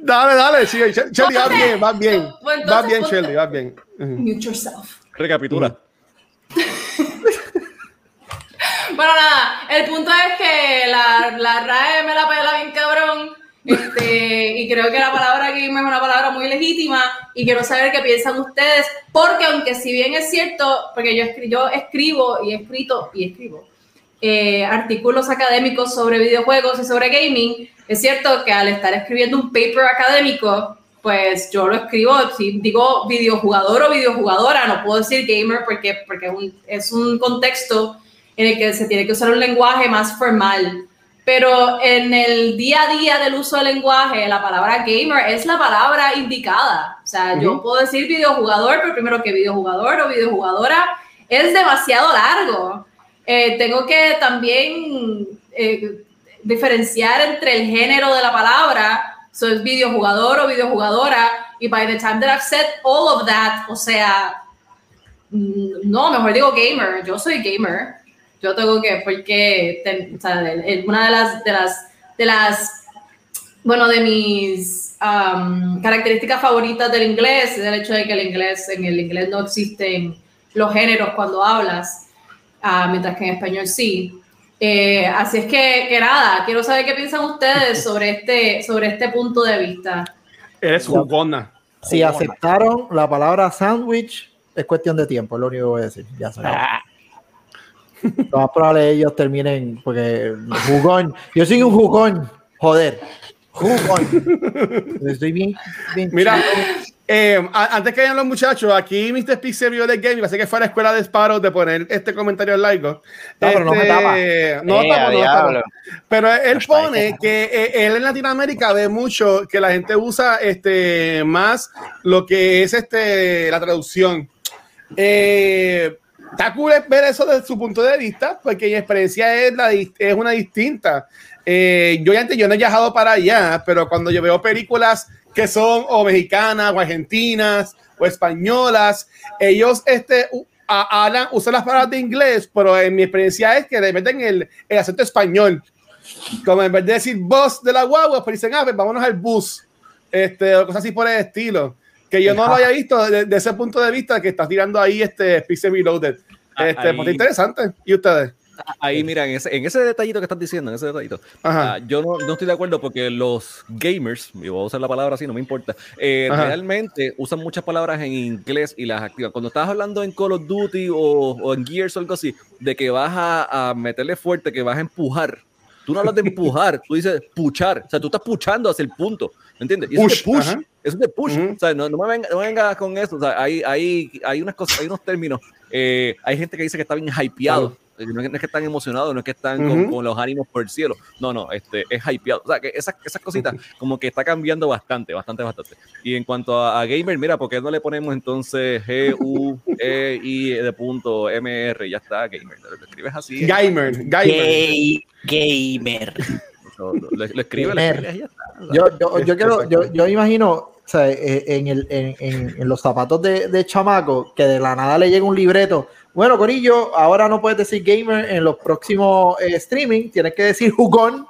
Dale, dale, sigue. Sh- Shelly, vas bien, vas bien. Pues entonces, Vas bien, ponte- Shelly, vas bien. Mute yourself. Recapitula. Bueno, nada, el punto es que la, la RAE me la pela bien cabrón. Este, y creo que la palabra gamer es una palabra muy legítima y quiero saber qué piensan ustedes, porque aunque si bien es cierto, porque yo, escri- yo escribo y he escrito y escribo eh, artículos académicos sobre videojuegos y sobre gaming, es cierto que al estar escribiendo un paper académico, pues yo lo escribo, si digo videojugador o videojugadora, no puedo decir gamer porque, porque es, un, es un contexto en el que se tiene que usar un lenguaje más formal. Pero en el día a día del uso del lenguaje, la palabra gamer es la palabra indicada. O sea, yo Ujú. puedo decir videojugador, pero primero que videojugador o videojugadora es demasiado largo. Eh, tengo que también eh, diferenciar entre el género de la palabra, so es videojugador o videojugadora, y by the time that I've said all of that, o sea, mm, no, mejor digo gamer, yo soy gamer, yo tengo que, porque, ten- o sea, el- el- una de las, de las, de las, bueno, de mis um, características favoritas del inglés es el hecho de que el inglés, en el inglés no existen los géneros cuando hablas, ah, mientras que en español sí. Eh, así es que, que nada, quiero saber qué piensan ustedes sobre este, sobre este punto de vista. Eres jugona. Si aceptaron la palabra sándwich, es cuestión de tiempo, es lo único que voy a decir. Ya. Ah, Lo más probable ellos terminen, porque jugón. Yo soy un jugón, joder. Jugón. Estoy bien. bien Mira. Eh, antes que vayan los muchachos, aquí Mr. Pig se vio de game, parece que fue a la escuela de Sparrow de poner este comentario largo. pero no me tapa. No Eh, tapa, no a tapa. Pero él pone que eh, él en Latinoamérica ve mucho que la gente usa este más lo que es este la traducción. Eh, está cool ver eso desde su punto de vista, porque mi experiencia es, la, es una distinta. Eh, yo antes yo no he viajado para allá, pero cuando yo veo películas que son o mexicanas o argentinas o españolas, ellos este, a- hablan, usan las palabras de inglés, pero en mi experiencia es que le meten el, el acento español. Como en vez de decir bus de la guagua, pues dicen, ah, pues vámonos al bus. Este, o cosas así por el estilo. Que yo no lo haya visto desde de ese punto de vista que estás tirando ahí este Pixel Reloaded. Ah, Este, ahí- pues interesante. ¿Y ustedes? Ahí, mira, en ese, en ese detallito que estás diciendo, en ese detallito, ah, yo no, no estoy de acuerdo porque los gamers, y voy a usar la palabra así, no me importa, eh, realmente usan muchas palabras en inglés y las activan. Cuando estás hablando en Call of Duty o, o en Gears o algo así, de que vas a, a meterle fuerte, que vas a empujar, tú no hablas de empujar, tú dices puchar, o sea, tú estás puchando hacia el punto, ¿me entiendes? Y eso es de Push, push, ajá. eso es de push, o sea, no, no me venga- no me vengas con eso, o sea, hay, hay, hay unas cosas, hay unos términos, eh, hay gente que dice que está bien hypeado, eh, no es, no es que están emocionados, no es que están con, Ujú. con los ánimos por el cielo, no, no, este, es hypeado, o sea, que esas, esas cositas como que está cambiando bastante, bastante, bastante. Y en cuanto a, a gamer, mira, ¿por qué no le ponemos entonces G, U, E, I, de punto, M, R, ya está, gamer, lo, lo escribes así, Gamer, gamer. Gay, gamer. Lo, lo- y ya está. Yo, yo, yo quiero, yo, yo imagino, o sea, eh, en, el, en, en- en los zapatos de, de chamaco, que de la nada le llega un libreto. Bueno, Corillo, ahora no puedes decir gamer en los próximos eh, streaming, tienes que decir jugón.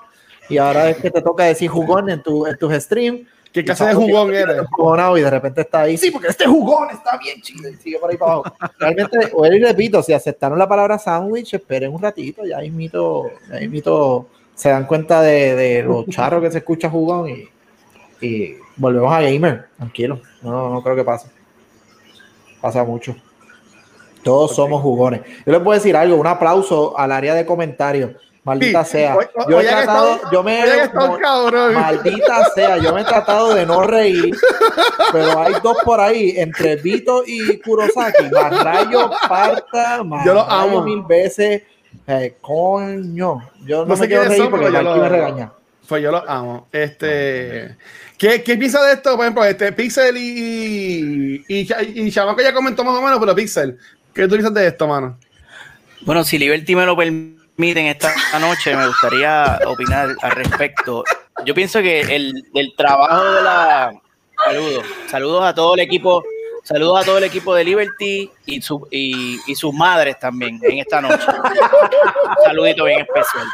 Y ahora es que te toca decir jugón en, tu, en tus streams. ¿Qué clase de jugón eres? Jugonado, y de repente está ahí, sí, porque este jugón está bien chido y sigue por ahí para abajo. Realmente, o y repito, si aceptaron la palabra sándwich, esperen un ratito, ya mismito, ya mismito se dan cuenta de, de los charros que se escucha jugón y, y volvemos a gamer, tranquilo, no, no creo que pase. Pasa mucho. Todos somos jugones. Yo les puedo decir algo, un aplauso al área de comentarios. Maldita Sí. sea. Yo he tratado, yo me cabrón. Maldita sea, yo me he tratado de no reír, pero hay dos por ahí, entre Vito y Kurosaki, más rayo parta, más Yo lo amo. mil veces. Eh, coño, yo no, No sé me quiero reír son, porque Mikey lo- me regaña. Pues yo lo amo. Este, ¿qué, ¿Qué piensa de esto? Por ejemplo, este Pixel y, y, y, y Chamaco ya comentó más o menos, pero Pixel, ¿qué tú piensas de esto, mano? Bueno, si Liberty me lo permiten esta noche, me gustaría opinar al respecto. Yo pienso que el, el trabajo de la... Saludos. Saludos a todo el equipo. Saludos a todo el equipo de Liberty y, su, y, y sus madres también en esta noche. Un saludito bien especial.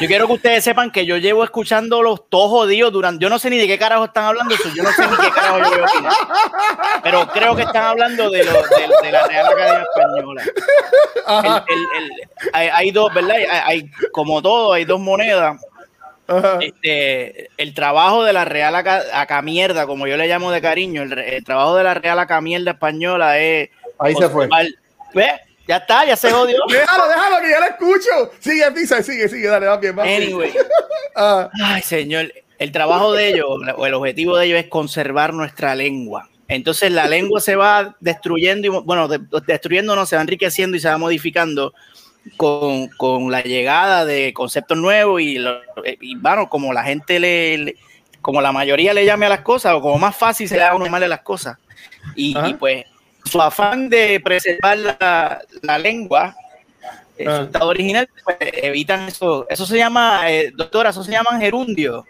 Yo quiero que ustedes sepan que yo llevo escuchando los todos jodidos durante. Yo no sé ni de qué carajo están hablando, eso, yo no sé ni qué carajo yo opinar. Pero creo que están hablando de, lo, de, de la Real Academia Española. Ajá, El- el- el- hay, hay dos, ¿verdad? Hay, hay- como todo, hay dos monedas. Ajá. Este, el trabajo de la Real Aca- Acamierda, como yo le llamo de cariño, el, el trabajo de la Real Acamierda Española es. Ahí se fue. ¿Ves? Ya está, ya se jodió. Déjalo, déjalo, que ya lo escucho. Sigue, Pixel, sigue, sigue, dale, va bien, va bien. Anyway. Ah, Ay, señor, el trabajo de ellos, o el objetivo de ellos es conservar nuestra lengua. Entonces la lengua se va destruyendo y, bueno, de- destruyendo no, se va enriqueciendo y se va modificando con, con la llegada de conceptos nuevos y, lo- y, bueno, como la gente le, le- como la mayoría le llame a las cosas o como más fácil se le haga a uno llamarle las cosas. Y, pues su afán de preservar la, la lengua, eh, su Ah. estado original, pues, evitan eso. Eso se llama, eh, doctora, eso se llama gerundio.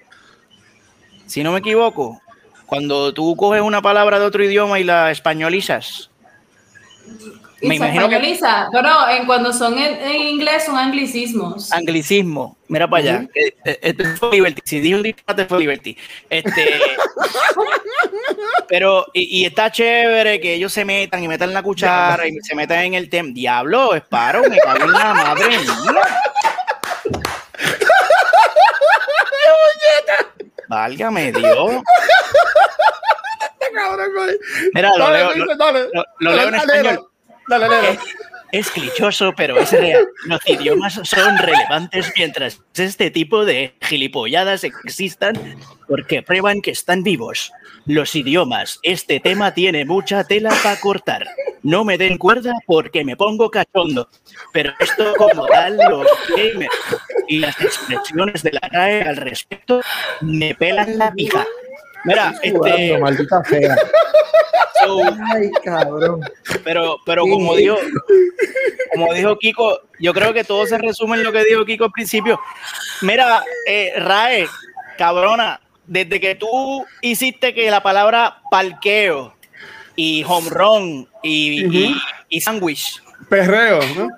Si no me equivoco, cuando tú coges una palabra de otro idioma y la españolizas. Me se imagino que españoliza. Pero en, cuando son en, en inglés son anglicismos. anglicismo. Mira para allá. Eh, eh, Esto fue Liberty. Si dije un disparate fue Liberty. Este, pero, y, y está chévere que ellos se metan y metan la cuchara y se metan en el tema. Diablo, Esparo, me cago en la madre mía. Válgame Dios. güey. Mira, lo leo, lo, dale. lo- lo leo en Dale, español. Léelo. Es clichoso, pero es real. Los idiomas son relevantes mientras este tipo de gilipolladas existan porque prueban que están vivos. Los idiomas, este tema tiene mucha tela para cortar. No me den cuerda porque me pongo cachondo. Pero esto como tal, los gamers y las expresiones de la RAE al respecto me pelan la pija. Mira, este, Jugando, maldita fea. so, Ay, cabrón. pero, pero como dijo, como dijo Kiko, yo creo que todo se resume en lo que dijo Kiko al principio. Mira, eh, Rae, cabrona, desde que tú hiciste que la palabra parqueo y home run y, y, y sándwich, Perreo, ¿no?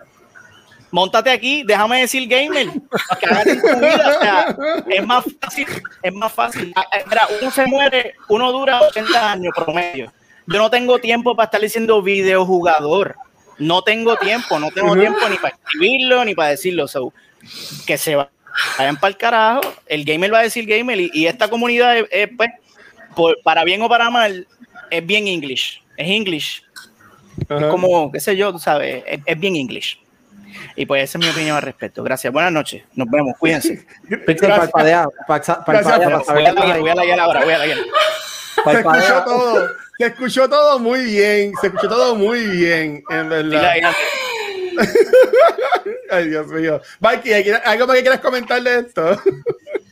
Montate aquí, déjame decir gamer, tu vida, o sea, es más fácil, es más fácil. Ah, eh, Mira, uno se muere, uno dura 80 años promedio. Yo no tengo tiempo para estar diciendo videojugador. No tengo tiempo, no tengo tiempo ni para escribirlo ni para decirlo. So, que se vayan para el carajo. El gamer va a decir gamer y, y esta comunidad, es, es, pues, por- para bien o para mal, es bien English. Es English Ajá. como, qué sé yo, tú sabes, es, es bien English. Y pues esa es mi opinión al respecto. Gracias. Buenas noches. Nos vemos. Cuídense. Pixel, Gracias. saber Voy a la ahí. voy a la ahora. Voy a la Se escuchó todo. Se escuchó todo muy bien. Se escuchó todo muy bien, en verdad. Ay, Dios mío. Mikey, ¿hay- ¿algo más que quieras comentar de esto?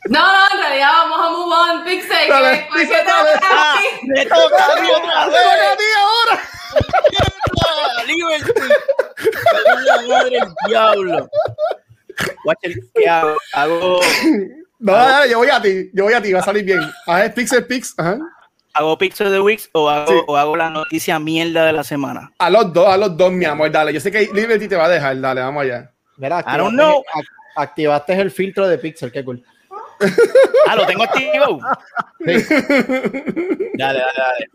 No, no, en realidad vamos a move on, Pixel. Ah, me toca a mí otra ¡Te toca a vez. ti ahora! Liberty. La madre del diablo. Watch el- ¿Qué hago? Hago, No, dale, yo voy a ti. Yo voy a ti. Va a salir bien. Es Pixel Pix. Ajá. hago Pixel de Wix o hago, Sí. o hago la noticia mierda de la semana. A los dos, a los dos, mi amor. Dale. Yo sé que Liberty te va a dejar. Dale, vamos allá. Mira, I don't activaste, know. ac- activaste el filtro de Pixel, qué cool. Ah, lo tengo activo. Dale, dale, dale.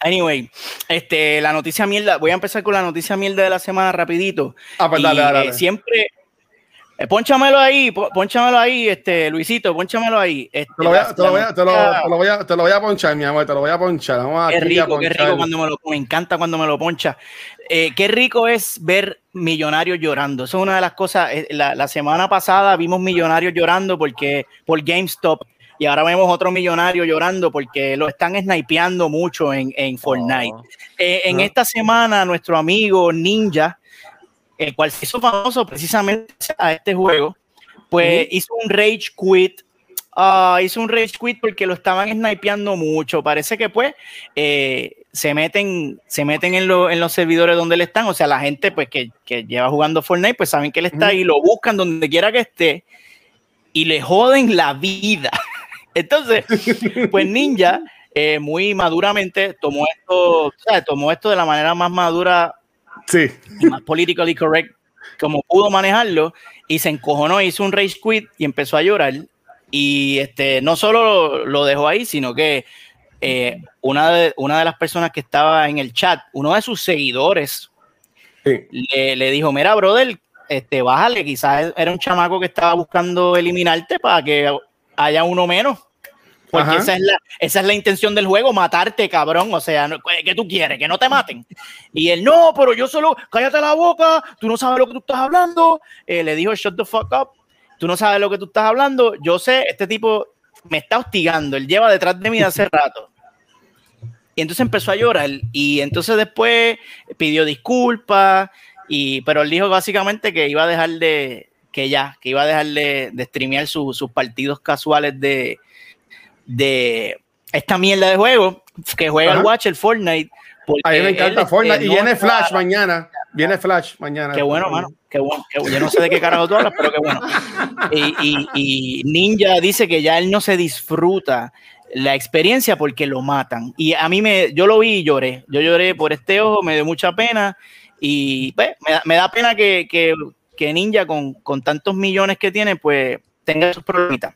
Anyway, este, la noticia mierda, voy a empezar con la noticia mierda de la semana rapidito. Ah, pues Y, dale, dale, eh, siempre, eh, pónchamelo ahí, po- pónchamelo ahí, este, Luisito, pónchamelo ahí. Este, Te lo, voy a, te, lo voy la a, te, lo, noticia- te lo voy a, te lo voy a ponchar, mi amor. Te lo voy a ponchar. Vamos Qué aquí a rico, qué rico cuando me lo me encanta cuando me lo poncha. Eh, qué rico es ver millonarios llorando. Eso es una de las cosas. eh, La, la semana pasada vimos millonarios llorando porque por GameStop y ahora vemos otro millonario llorando porque lo están snipeando mucho en, en Fortnite. Oh. Eh, en esta semana, nuestro amigo Ninja, el cual se hizo famoso precisamente a este juego, pues hizo un rage quit. Ah, hizo un rage quit porque lo estaban snipeando mucho. Parece que pues eh, se meten, se meten en, lo- en los servidores donde él están. O sea, la gente pues que, que lleva jugando Fortnite, pues saben que él está ahí, lo buscan donde quiera que esté y le joden la vida. Entonces, pues Ninja eh, muy maduramente tomó esto, o sea, tomó esto de la manera más madura Sí. y más politically correct como pudo manejarlo y se encojonó, hizo un rage quit y empezó a llorar y este no solo lo dejó ahí, sino que eh, una, de, una de las personas que estaba en el chat, uno de sus seguidores, Sí. le, le dijo, mira, brother, este, bájale, quizás era un chamaco que estaba buscando eliminarte para que haya uno menos. Porque esa es, la, esa es la intención del juego, matarte, cabrón. O sea, ¿qué tú quieres? Que no te maten. Y él, no, pero yo solo, cállate la boca, tú no sabes lo que tú estás hablando. Eh, le dijo, shut the fuck up, tú no sabes lo que tú estás hablando. Yo sé, este tipo me está hostigando, él lleva detrás de mí de hace rato. Y entonces empezó a llorar y entonces después pidió disculpas, y, pero él dijo básicamente que iba a dejar de, que ya, que iba a dejar de, de streamear su- sus partidos casuales de, de esta mierda de juego, que juega Ajá. el Watch, el Fortnite. A mí me él, encanta este, Fortnite. Y no viene está- Flash mañana. Viene Flash mañana. Qué bueno, mano. Qué bueno, qué bueno. Yo no sé de qué carajo tú hablas, pero qué bueno. Y, y- y Ninja dice que ya él no se disfruta la experiencia porque lo matan. Y a mí me, yo lo vi y lloré. Yo lloré por este ojo, me dio mucha pena. Y pues, me, da- me da pena que, que- que Ninja, con, con tantos millones que tiene, pues tenga esos problemitas.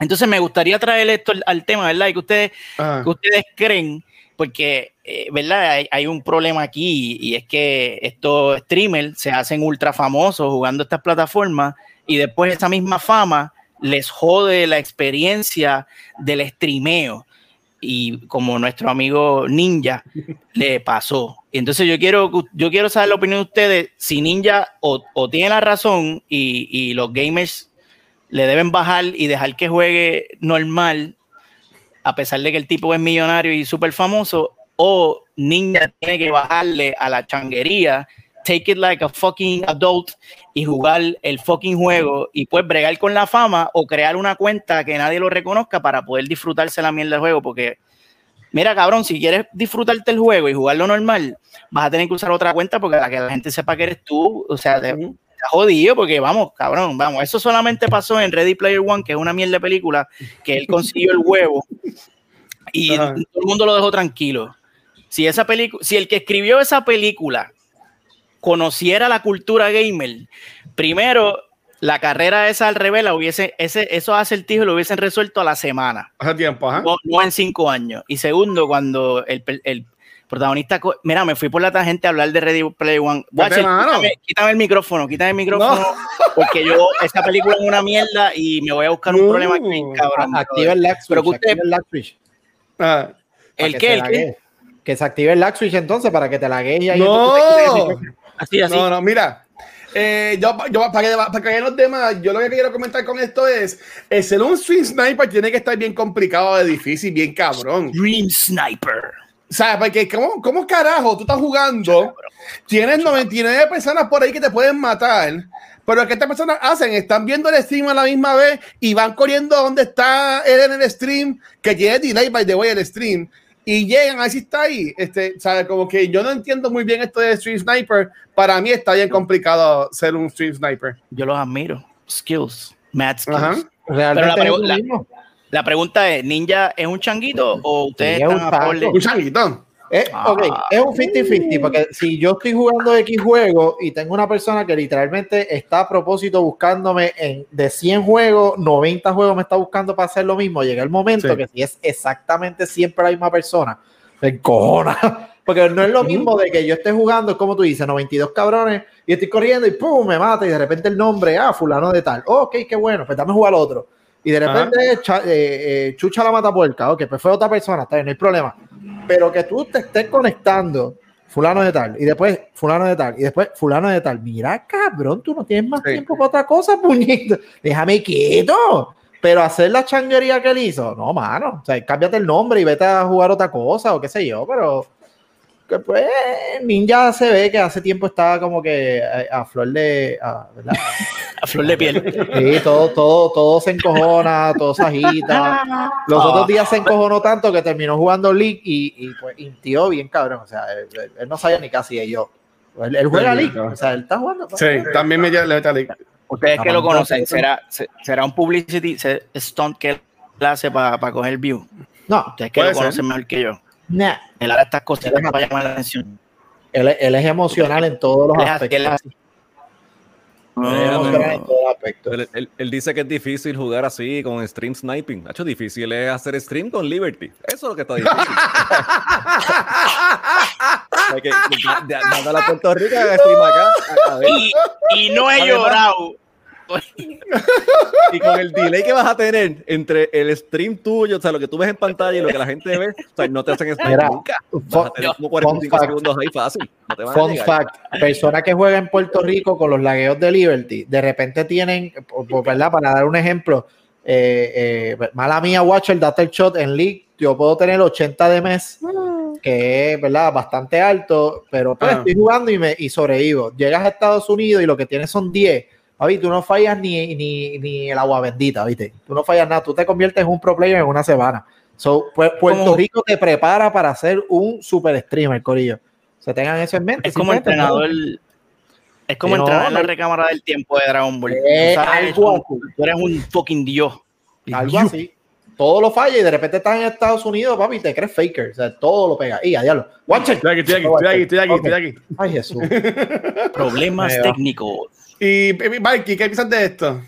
Entonces me gustaría traer esto al, al tema, ¿verdad? Y que ustedes Ah. que ustedes creen, porque, eh, ¿verdad? Hay, hay un problema aquí y es que estos streamers se hacen ultra famosos jugando estas plataformas y después esa misma fama les jode la experiencia del streameo. Y como nuestro amigo Ninja le pasó. Entonces yo quiero, yo quiero saber la opinión de ustedes, si Ninja o, o tiene la razón y, y, los gamers le deben bajar y dejar que juegue normal, a pesar de que el tipo es millonario y súper famoso, o Ninja tiene que bajarle a la changuería take it like a fucking adult y jugar el fucking juego y pues bregar con la fama o crear una cuenta que nadie lo reconozca para poder disfrutarse la mierda del juego. Porque, mira, cabrón, si quieres disfrutarte el juego y jugarlo normal, vas a tener que usar otra cuenta porque la que la gente sepa que eres tú, o sea, te, te jodido porque vamos, cabrón, vamos. Eso solamente pasó en Ready Player One, que es una mierda de película, que él consiguió el huevo y todo el mundo lo dejó tranquilo. Si esa película, si el que escribió esa película conociera la cultura gamer, primero la carrera esa al revés la hubiese, ese, esos acertijos lo hubiesen resuelto a la semana. Hace tiempo, ajá. No, no, en cinco años. Y segundo, cuando el, el protagonista, mira, me fui por la tangente a hablar de Ready Player One. Watcher, quítame, quítame, el micrófono, quítame el micrófono, no. porque yo, esa película es una mierda y me voy a buscar un no. problema aquí, cabrón. Activa el lag switch. Pero que usted, el lag switch. Ah. ¿El qué? ¿El qué? Que se active el lag switch entonces para que te lagues y ahí no. Así, así. No, no, mira. Eh, yo, yo para, que, para que los demás, yo lo que quiero comentar con esto es: el ser un Stream Sniper tiene que estar bien complicado, de difícil, bien cabrón. Stream Sniper. O sea, porque ¿cómo, cómo carajo tú estás jugando? Tienes 99 personas por ahí que te pueden matar. Pero ¿qué estas personas hacen? Están viendo el stream a la misma vez y van corriendo donde está él en el stream, que tiene delay by the way el stream y llegan, así está ahí. Este, ¿sabe? Como que yo no entiendo muy bien esto de Stream Sniper. Para mí está bien complicado ser un Stream Sniper. Yo los admiro. Skills. Mad skills. Ajá. Realmente Pero la, es la, la, pregunta es, ¿Ninja es un changuito o ustedes Sí, están es un a favor de... Un changuito. Eh, Ah. ok, es un 50-50, porque si yo estoy jugando X juego y tengo una persona que literalmente está a propósito buscándome en, de 100 juegos, 90 juegos me está buscando para hacer lo mismo, llega el momento Sí. que si es exactamente siempre la misma persona, me encojona. Porque no es lo mismo de que yo esté jugando, como tú dices, 92 cabrones, y estoy corriendo y pum, me mata, y de repente el nombre, ah, fulano de tal. Oh, ok, qué bueno, pues dame jugar al otro. Y de repente cha- eh, eh, chucha la mata puerca, ok, pues fue otra persona, está bien, no hay problema. Pero que tú te estés conectando, fulano de tal, y después fulano de tal, y después fulano de tal. Mira, cabrón, tú no tienes más Sí. tiempo para otra cosa, puñito. Déjame quieto. Pero hacer la changuería que él hizo, no, mano. O sea, cámbiate el nombre y vete a jugar otra cosa o qué sé yo, pero que pues Ninja se ve que hace tiempo estaba como que a, a flor de a- ¿verdad? A flor de piel. Sí, todo, todo, todo se encojona, todo se agita. Los otros días se encojonó tanto que terminó jugando League y, y pues intió bien cabrón. O sea, él, él- él no sabía ni casi de yo. Él, él juega League, o sea, él está jugando. Sí, también me le mete a League. Ustedes que lo conocen, sí. ¿será, se- será un publicity stunt que él hace para coger view? No, Ustedes que lo ser. conocen mejor que yo. nah. Él hará estas cosas para llamar la atención. Él, él es emocional en todos los Él aspectos. Él Él, él- él dice que es difícil jugar así con stream sniping. Ha hecho difícil es hacer stream con Liberty. Eso es lo que está difícil. Puerto Rico stream acá. Y, y no he Además- llorado. Y con el delay que vas a tener entre el stream tuyo, o sea, lo que tú ves en pantalla y lo que la gente ve, o sea, no te hacen stream Mira, nunca. Vas a Fun, tener como 45 fun fact. segundos ahí fácil. No te van a fun fact, persona que juega en Puerto Rico con los lagueos de Liberty, de repente tienen, ¿verdad? Para dar un ejemplo, eh, eh, mala mía, Watcher, date el shot en League, yo puedo tener 80 de mes, que es, ¿verdad? Bastante alto, pero pues Ah. estoy jugando y, me, y sobrevivo. Llegas a Estados Unidos y lo que tienes son 10. Papi, tú no fallas ni, ni, ni el agua bendita, ¿viste? Tú no fallas nada, tú te conviertes en un pro player en una semana. So, Pu- Puerto Como- Rico te prepara para ser un super streamer, Corillo. Se tengan eso en mente. Es como entrenador. Es como Sí, no, entrenar en la recámara del tiempo de Dragon Ball. Eh, Tú sabes, algo tú, tú eres un fucking dios. Algo así. Todo lo falla y de repente estás en Estados Unidos, papi, y te crees faker. O sea, todo lo pega. Y a diablo. Estoy aquí, estoy aquí, estoy aquí, estoy aquí, estoy aquí. Ay, Jesús. Problemas técnicos. Y, y, Mikey, ¿qué piensas de esto?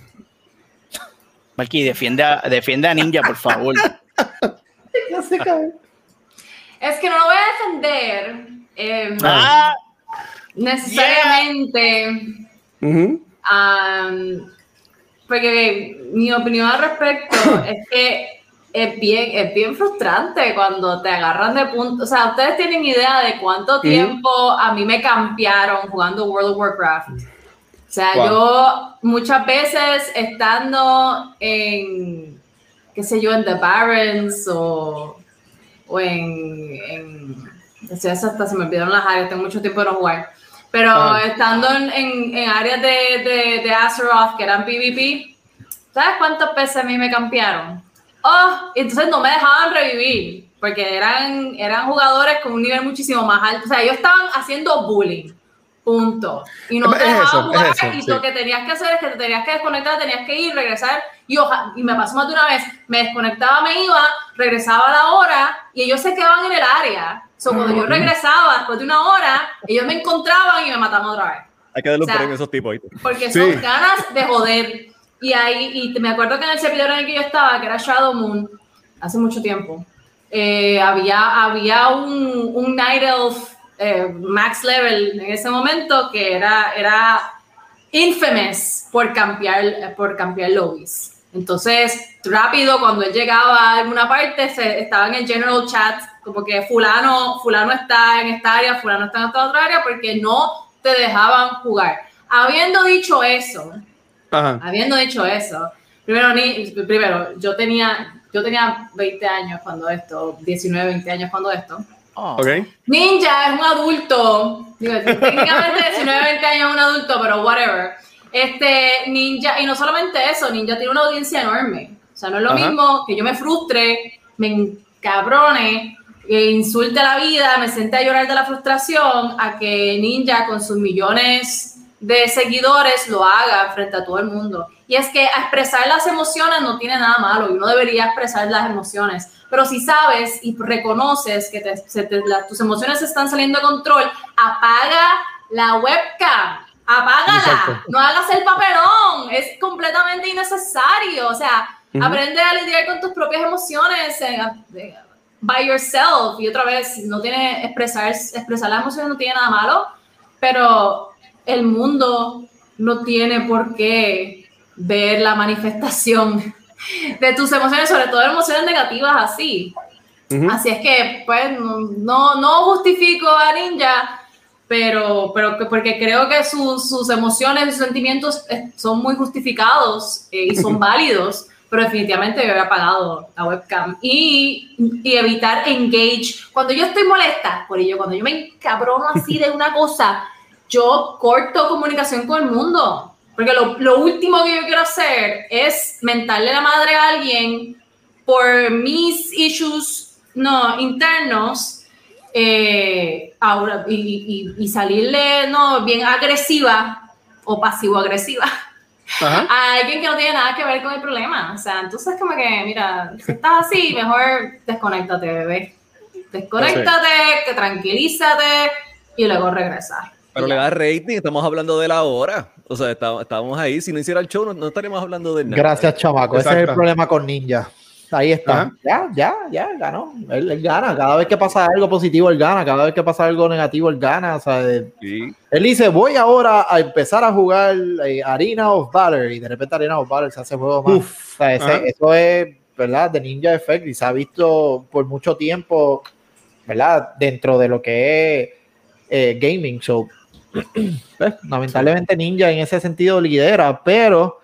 Marquis, defiende a, defiende a Ninja, por favor. ya se cae. Es que no lo voy a defender eh, Ah, necesariamente, porque mi opinión al respecto es que es bien, es bien frustrante cuando te agarran de punto. O sea, ustedes tienen idea de cuánto tiempo a mí me cambiaron jugando World of Warcraft. O sea, Wow. yo muchas veces estando en, qué sé yo, en The Barrens o, o en, en o sea, hasta se me olvidaron las áreas, tengo mucho tiempo de no jugar. Pero Ah. estando en, en, en áreas de, de, de Azeroth que eran PvP, ¿sabes cuántas veces a mí me campearon? Oh, entonces no me dejaban revivir, porque eran, eran jugadores con un nivel muchísimo más alto. O sea, ellos estaban haciendo bullying. Punto. Y no Es te dejaban es jugar. eso, y sí. lo que tenías que hacer es que te tenías que desconectar, tenías que ir, regresar. Y, oja- y me pasó más de una vez. Me desconectaba, me iba, regresaba a la hora y ellos se quedaban en el área. So, cuando yo regresaba después de una hora, ellos me encontraban y me mataban otra vez Hay que darle un O sea, premio a esos tipos. porque Sí. son ganas de joder. Y ahí, y me acuerdo que en el servidor en el que yo estaba, que era Shadow Moon, hace mucho tiempo, eh, había, había un, un Night Elf eh, max level en ese momento que era, era infamous por cambiar, por cambiar lobbies. Entonces, rápido, cuando él llegaba a alguna parte, se, estaba en el general chat, como que fulano, fulano está en esta área, fulano está en esta otra área, porque no te dejaban jugar. Habiendo dicho eso, Ajá. habiendo dicho eso, primero, ni, primero yo, tenía, yo tenía 20 años cuando esto, 19, 20 años cuando esto. Oh. Ninja es un adulto. Digo, técnicamente 19, 20 años es un adulto, pero whatever. Este, Ninja, y no solamente eso, Ninja tiene una audiencia enorme. O sea, no es lo Ajá. mismo que yo me frustre, me encabrone, e insulte la vida, me siente a llorar de la frustración, a que Ninja con sus millones de seguidores lo haga frente a todo el mundo. Y es que expresar las emociones no tiene nada malo y uno debería expresar las emociones. Pero si sabes y reconoces que te- se te- la- tus emociones están saliendo de control, apaga la webcam, apágala, Exacto. no hagas el papelón, es completamente innecesario. O sea, Ujú. aprende a lidiar con tus propias emociones eh, eh, by yourself. Y otra vez, no tiene expresar, expresar las emociones no tiene nada malo, pero el mundo no tiene por qué ver la manifestación de tus emociones, sobre todo emociones negativas así. Ujú. Así es que, pues, no, no, justifico a Ninja, pero, pero que- porque creo que sus, sus emociones, sus sentimientos eh, son muy justificados eh, y son válidos, pero definitivamente yo había apagado la webcam y, y evitar engage. Cuando yo estoy molesta, por ello, cuando yo me encabrono así de una cosa, yo corto comunicación con el mundo. Porque lo, lo último que yo quiero hacer es mentarle la madre a alguien por mis issues no, internos eh, ahora, y, y- y salirle no, bien agresiva o pasivo-agresiva Ajá. a alguien que no tiene nada que ver con el problema. O sea, entonces como que, mira, si estás así, mejor desconéctate, bebé. Desconéctate, que tranquilízate y luego regresa. Pero le da rating, estamos hablando de la hora. O sea, está- estábamos ahí. Si no hiciera el show, no, no estaríamos hablando de nada. Gracias, chamaco. Ese es el problema con Ninja. Ahí está. Ajá. Ya, ya, ya, ganó. Él, él gana. Cada vez que pasa algo positivo, él gana. Cada vez que pasa algo negativo, él gana. O sea, Sí. él dice, voy ahora a empezar a jugar eh, Arena of Valor. Y de repente Arena of Valor se hace juego más. Uf. O sea, ese- Ajá. eso es, ¿verdad? De Ninja Effect. Y se ha visto por mucho tiempo, ¿verdad? Dentro de lo que es eh, gaming. So, pues, lamentablemente Ninja en ese sentido lidera, pero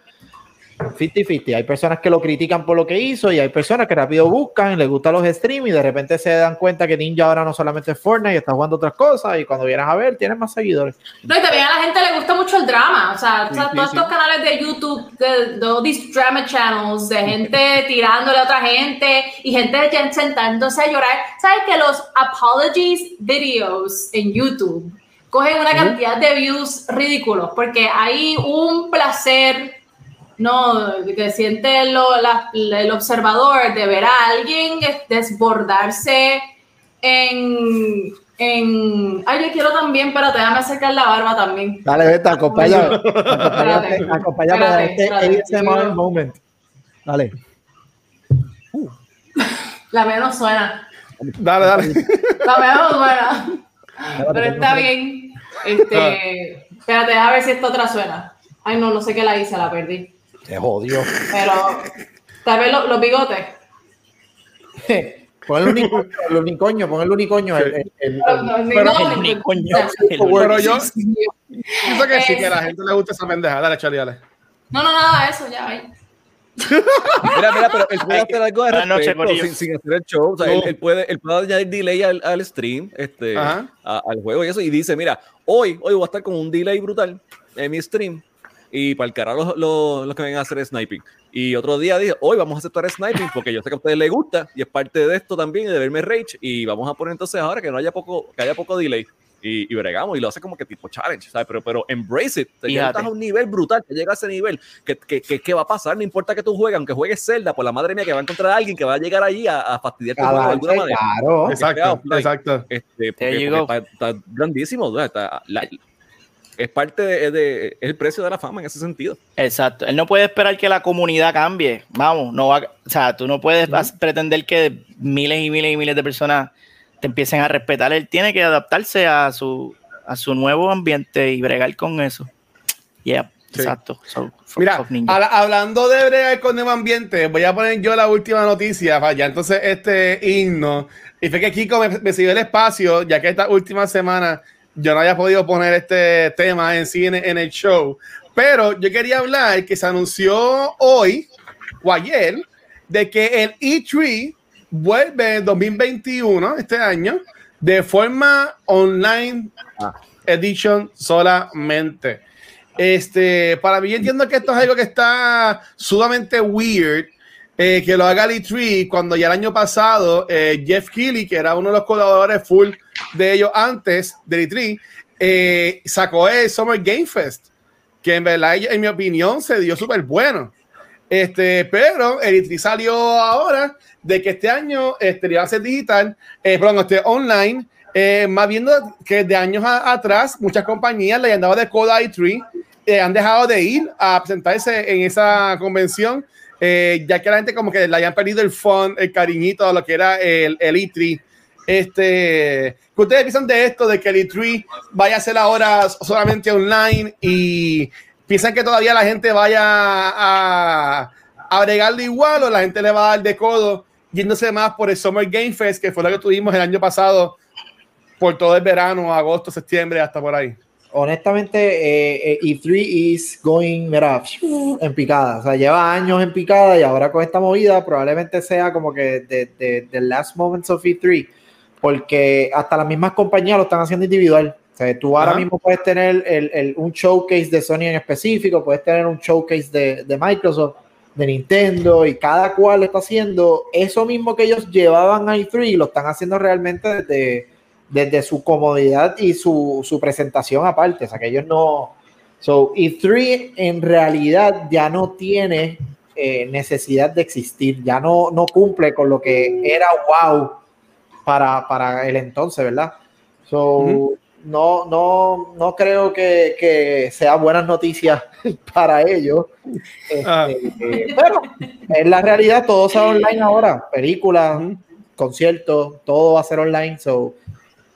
50-50. Hay personas que lo critican por lo que hizo y hay personas que rápido buscan, les gustan los streams y de repente se dan cuenta que Ninja ahora no solamente es Fortnite, está jugando otras cosas y cuando vienes a ver, tienes más seguidores. No, y también a la gente le gusta mucho el drama. O sea, Sí, todos sí. estos canales de YouTube, de, de all these drama channels, de gente tirándole a otra gente y gente sentándose a llorar. ¿Sabes que los apologies videos en YouTube cogen una cantidad de views ridículos? Porque hay un placer. No, que siente lo- la- el observador de ver a alguien desbordarse en, en... Ay, yo quiero también, pero te déjame acercar la barba también. Dale, vete, acompáñame. Acompáñame, Espérate, acompáñame a espérate, este espérate. ASMR moment. Dale. La no suena. Dale, dale. La no suena. Pero está bien. Este, espérate, a ver si esta otra suena. Ay, no, no sé qué la hice, la perdí. Te jodió. Pero tal vez lo- los bigotes. Pon el unicornio, el unicornio, pon el unicornio. el- el- Pero- no, El unicornio. El Pero yo pienso que sí, que a la Es- gente le gusta esa pendeja. Dale, Charlie, dale. No, no, nada, eso ya. ahí. Mira, mira, pero él puede hacer algo de respecto sin, sin hacer el show. O sea, No. él, él puede, él puede añadir delay al, al stream, este, a- al juego y eso. Y dice, mira, hoy, hoy voy a estar con un delay brutal en mi stream. Y para el carajo los, los, los que vengan a hacer sniping. Y otro día dije, hoy vamos a aceptar sniping porque yo sé que a ustedes les gusta y es parte de esto también, de verme rage. Y vamos a poner entonces ahora que no haya poco, que haya poco delay. Y, y bregamos y lo hace como que tipo challenge, ¿sabes? Pero, pero embrace it. Fíjate. estás a un nivel brutal, que llega a ese nivel. que que que qué va a pasar? No importa que tú juegues, aunque juegues Zelda, por la madre mía, que va a encontrar a alguien que va a llegar allí a, a fastidiarte de alguna manera. claro. Exacto, offline. exacto. Este, porque, porque está, está grandísimo. ¿no? Está- la- es parte de, de- es el precio de la fama en ese sentido. Exacto. Él no puede esperar que la comunidad cambie. Vamos, no va, o sea, tú no puedes pretender que miles y miles y miles de personas te empiecen a respetar. Él tiene que adaptarse a su, a su nuevo ambiente y bregar con eso. Yeah, Sí. exacto. So, Mira, hablando de bregar con el ambiente, voy a poner yo la última noticia para ya entonces este himno. Y fue que Kiko me, me siguió el espacio, ya que esta última semana yo no había podido poner este tema en sí en, en el show. Pero yo quería hablar que se anunció hoy o ayer de que el E3 vuelve en 2021, este año, de forma online edition solamente. Este, para mí yo entiendo que esto es algo que está sumamente weird. eh, que lo haga el E3 cuando ya el año pasado eh, Jeff Keighley, que era uno de los colaboradores full de ellos antes del E3, eh, sacó el Summer Game Fest, que en verdad, en mi opinión, se dio súper bueno. Este, pero el E3 salió ahora de que este año este, iba a ser digital, eh, perdón, este online, eh, más viendo que de años a- atrás muchas compañías le han dado de coda a E3, eh, han dejado de ir a presentarse en esa convención, eh, ya que la gente como que le hayan perdido el fun, el cariñito lo que era el, el E3. Este, ¿qué ustedes piensan de esto, de que el E3 vaya a ser ahora solamente online y piensan que todavía la gente vaya a, a igual o la gente le va a dar de codo yéndose más por el Summer Game Fest, que fue lo que tuvimos el año pasado por todo el verano, agosto, septiembre, hasta por ahí. honestamente, eh, eh, E3 is going, mira, en picada. O sea, lleva años en picada y ahora con esta movida probablemente sea como que de, de, the last moments of E3, porque hasta las mismas compañías lo están haciendo individual. O sea, tú ahora Ajá. mismo puedes tener el, el- un showcase de Sony en específico, puedes tener un showcase de, de Microsoft, de Nintendo, y cada cual está haciendo eso mismo que ellos llevaban a E3 y lo están haciendo realmente desde, desde su comodidad y su, su presentación aparte. O sea, que ellos no. So, E3 en realidad ya no tiene eh, necesidad de existir, ya no, no cumple con lo que era wow para, para el entonces, ¿verdad? So. No, no, no creo que, que sea buenas noticias para ellos. Este, Ah. eh, pero en la realidad todo se va online ahora, películas, conciertos, todo va a ser online, so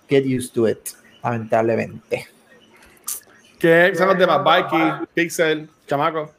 get used to it, lamentablemente. ¿Qué son los demás? Mikey, Pixel, Chamaco.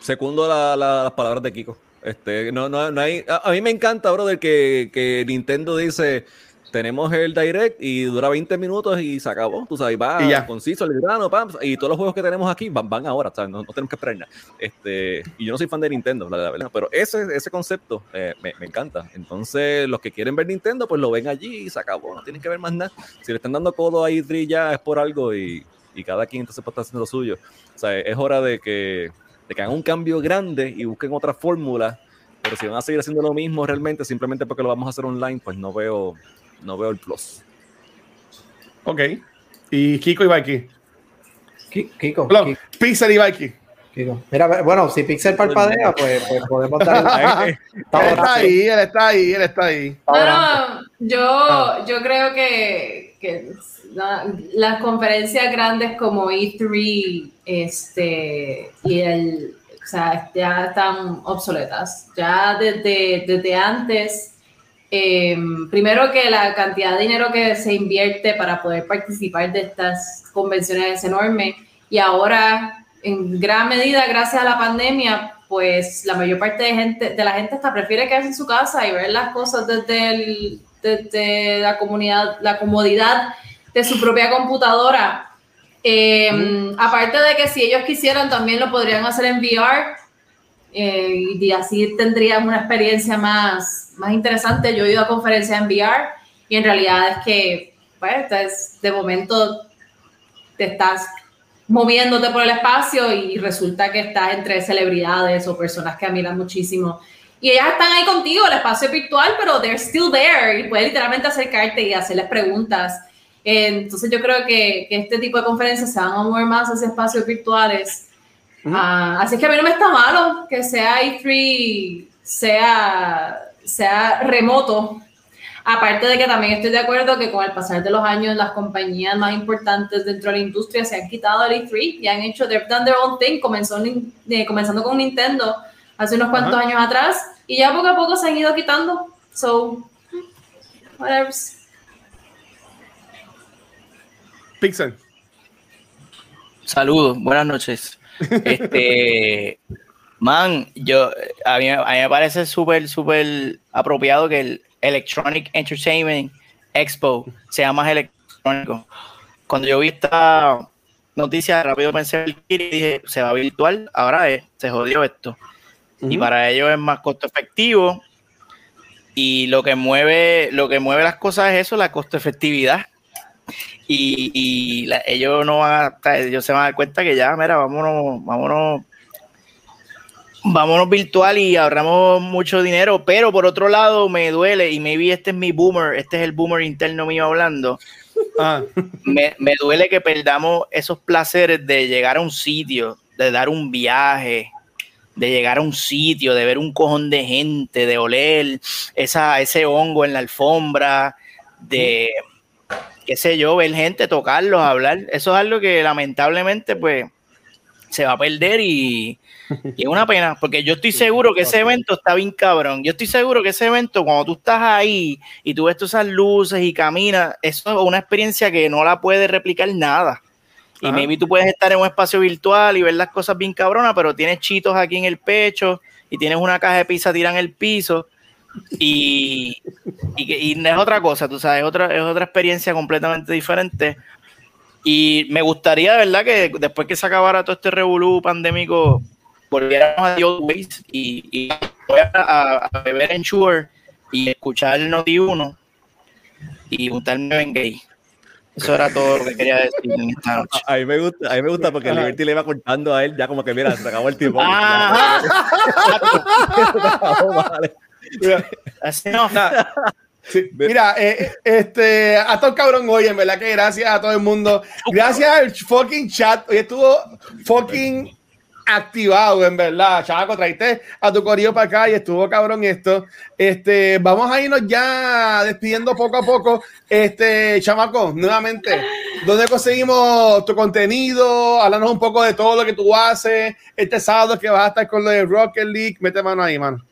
Segundo la- la- las palabras de Kiko. Este, no, no, no hay, a, a mí me encanta, brother, que, que Nintendo dice, tenemos el Direct y dura 20 minutos y se acabó. Tú sabes, va Y ya. conciso, el grano, pam, y todos los juegos que tenemos aquí van, van ahora, ¿sabes? No, no tenemos que esperar nada. Este, y yo no soy fan de Nintendo, la, la verdad, pero ese, ese concepto eh, me, me encanta. Entonces, los que quieren ver Nintendo, pues lo ven allí y se acabó, no tienen que ver más nada. Si le están dando codo a E3 ya es por algo y, y cada quien entonces pues, está haciendo lo suyo. O sea, es hora de que de que hagan un cambio grande y busquen otra fórmula, pero si van a seguir haciendo lo mismo realmente simplemente porque lo vamos a hacer online, pues no veo, no veo el plus. Ok. Y Kiko y Mikey. Ki- Kiko, Perdón, Pixel y Mikey. Kiko. Mira, bueno, si Pixel parpadea, pues, pues podemos dar. él está ahí, él está ahí, él está ahí. Bueno, yo, Ah. yo creo que, que la- las conferencias grandes como E3 este, y el, o sea, ya están obsoletas. Ya desde, desde antes, eh, primero que la cantidad de dinero que se invierte para poder participar de estas convenciones es enorme. Y ahora en gran medida gracias a la pandemia pues la mayor parte de gente, de la gente hasta prefiere quedarse en su casa y ver las cosas desde, el, desde la comunidad, la comodidad de su propia computadora. Eh, aparte de que si ellos quisieran también lo podrían hacer en VR eh, y así tendrían una experiencia más, más interesante. Yo he ido a conferencias en VR y en realidad es que, pues, de momento te estás moviéndote por el espacio y resulta que estás entre celebridades o personas que admiran muchísimo. Y ellas están ahí contigo, el espacio virtual, pero they're still there y puedes literalmente acercarte y hacerles preguntas. Entonces yo creo que, que, este tipo de conferencias se van a mover más hacia espacios virtuales. Ah, así que a mí no me está malo que sea E3, sea, sea remoto. Aparte de que también estoy de acuerdo que con el pasar de los años las compañías más importantes dentro de la industria se han quitado el E3 y han hecho, they've done their own thing, comenzó, eh, comenzando con Nintendo hace unos cuantos años atrás y ya poco a poco se han ido quitando. So, whatever. Pixel. Saludos, buenas noches. Este, man, yo, a mí, a mí me parece súper, súper apropiado que el Electronic Entertainment Expo sea más electrónico. Cuando yo vi esta noticia, rápido pensé y dije, se va virtual, ahora es, se jodió esto. Y para ellos es más costo efectivo. Y lo que mueve, lo que mueve las cosas es eso, la costo efectividad y, ellos no van a, ellos se van a dar cuenta que ya, mira, vámonos, vámonos, vámonos virtual y ahorramos mucho dinero, pero por otro lado me duele, y maybe este es mi boomer, este es el boomer interno mío hablando, ah. me, me duele que perdamos esos placeres de llegar a un sitio, de dar un viaje, de llegar a un sitio, de ver un cojón de gente, de oler esa, ese hongo en la alfombra, de, qué sé yo, ver gente, tocarlos, hablar. Eso es algo que lamentablemente pues se va a perder y, es una pena, porque yo estoy seguro que ese evento está bien cabrón. Yo estoy seguro que ese evento, cuando tú estás ahí y tú ves todas esas luces y caminas, eso es una experiencia que no la puede replicar nada. Y maybe tú puedes estar en un espacio virtual y ver las cosas bien cabronas, pero tienes chitos aquí en el pecho y tienes una caja de pizza tirada en el piso y, y, es otra cosa, tú sabes, otra, es otra experiencia completamente diferente. Y me gustaría, ¿verdad?, que después que se acabara todo este revolú pandémico, volviéramos a The Old Ways y, y a, a, beber en Shure y escuchar el Noti 1 y juntarme en gay. Eso era todo lo que quería decir en esta noche. A, mí me gusta, a mí me gusta porque Liberty le iba contando a él ya como que mira, se acabó el tiempo. Ah. Mira, eh, este, a todo cabrón hoy, en verdad que gracias a todo el mundo. Gracias al fucking chat. Hoy estuvo fucking activado, en verdad. Chavaco, traiste a tu corrido para acá y estuvo cabrón esto. Este, vamos a irnos ya despidiendo poco a poco. Este, chamaco, nuevamente, ¿dónde conseguimos tu contenido? Háblanos un poco de todo lo que tú haces. Este sábado que vas a estar con lo de Rocket League. Mete mano ahí, mano.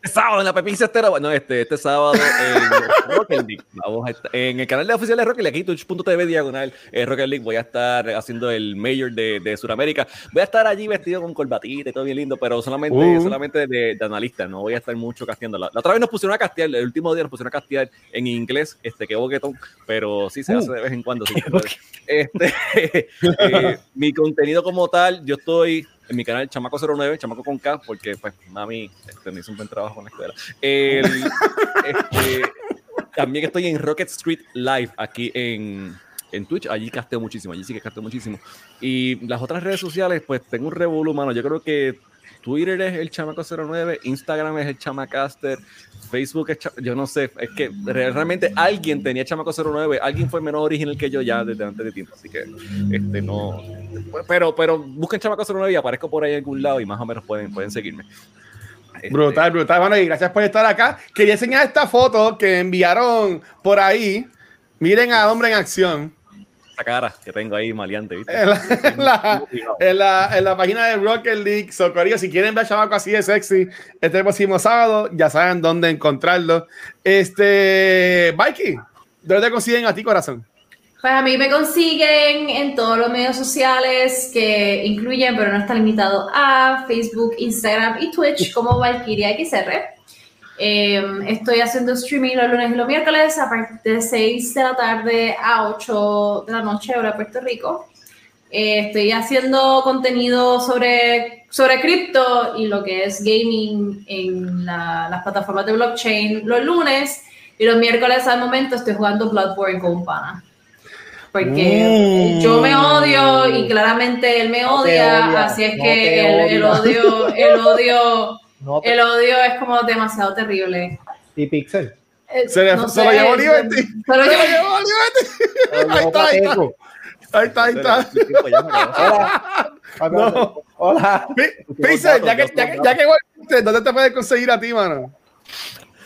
Este sábado en la Pepín Estera, bueno, este, este sábado en Rocket League, vamos a estar, en el canal de oficial de Rocket League, aquí twitch.tv diagonal eh, Rocket League, voy a estar haciendo el mayor de, de Sudamérica. Voy a estar allí vestido con corbatita y todo bien lindo, pero solamente, uh. solamente de, de, analista, no voy a estar mucho casteando. La, otra vez nos pusieron a castear, el último día nos pusieron a castear en inglés, este, que boquetón, pero sí se hace uh. de vez en cuando. Sí, este, eh, mi contenido como tal, yo estoy en mi canal Chamaco09, Chamaco con K, porque pues mami este, un buen trabajo en la escuela. este, también estoy en Rocket Street Live aquí en, en Twitch, allí casteo muchísimo, allí sí que casteo muchísimo. Y las otras redes sociales, pues tengo un revolú, mano. Yo creo que Twitter es el Chamaco09, Instagram es el Chamacaster, Facebook es, yo no sé, es que realmente alguien tenía Chamaco 09, alguien fue menos original que yo ya desde antes de tiempo, así que este no, pero, pero busquen Chamaco 09 y aparezco por ahí en algún lado y más o menos pueden, pueden seguirme. Este, brutal, brutal, bueno, y gracias por estar acá. Quería enseñar esta foto que enviaron por ahí. Miren a Hombre en Acción cara que tengo ahí maleante, ¿viste? En la, en la, en la, página de Rocket League, Socorrido, si quieren ver a Chamaco así de sexy este próximo sábado, ya saben dónde encontrarlo. Este, Mikey, ¿dónde te consiguen a ti, corazón? Pues a mí me consiguen en todos los medios sociales que incluyen, pero no está limitado a Facebook, Instagram y Twitch como Valkyria XR. Eh, estoy haciendo streaming los lunes y los miércoles a partir de 6 de la tarde a 8 de la noche, hora Puerto Rico. Eh, estoy haciendo contenido sobre, sobre cripto y lo que es gaming en la- las plataformas de blockchain los lunes y los miércoles al momento estoy jugando Bloodborne con un pana. Porque Mm. yo me odio y claramente él me No odia, odia, así es no que el, el odio, el odio, No el odio es como demasiado terrible. y Pixel. Eh, Se le- no se lo sé, llevó Liberty. se lo Se lo llevó- Liberty. Ahí está, ahí está. Ahí está, ahí está. Hola. No. Hola. Pi- Pixel, ya que, ya, que- ya que volviste, ¿dónde te puedes conseguir a ti, mano?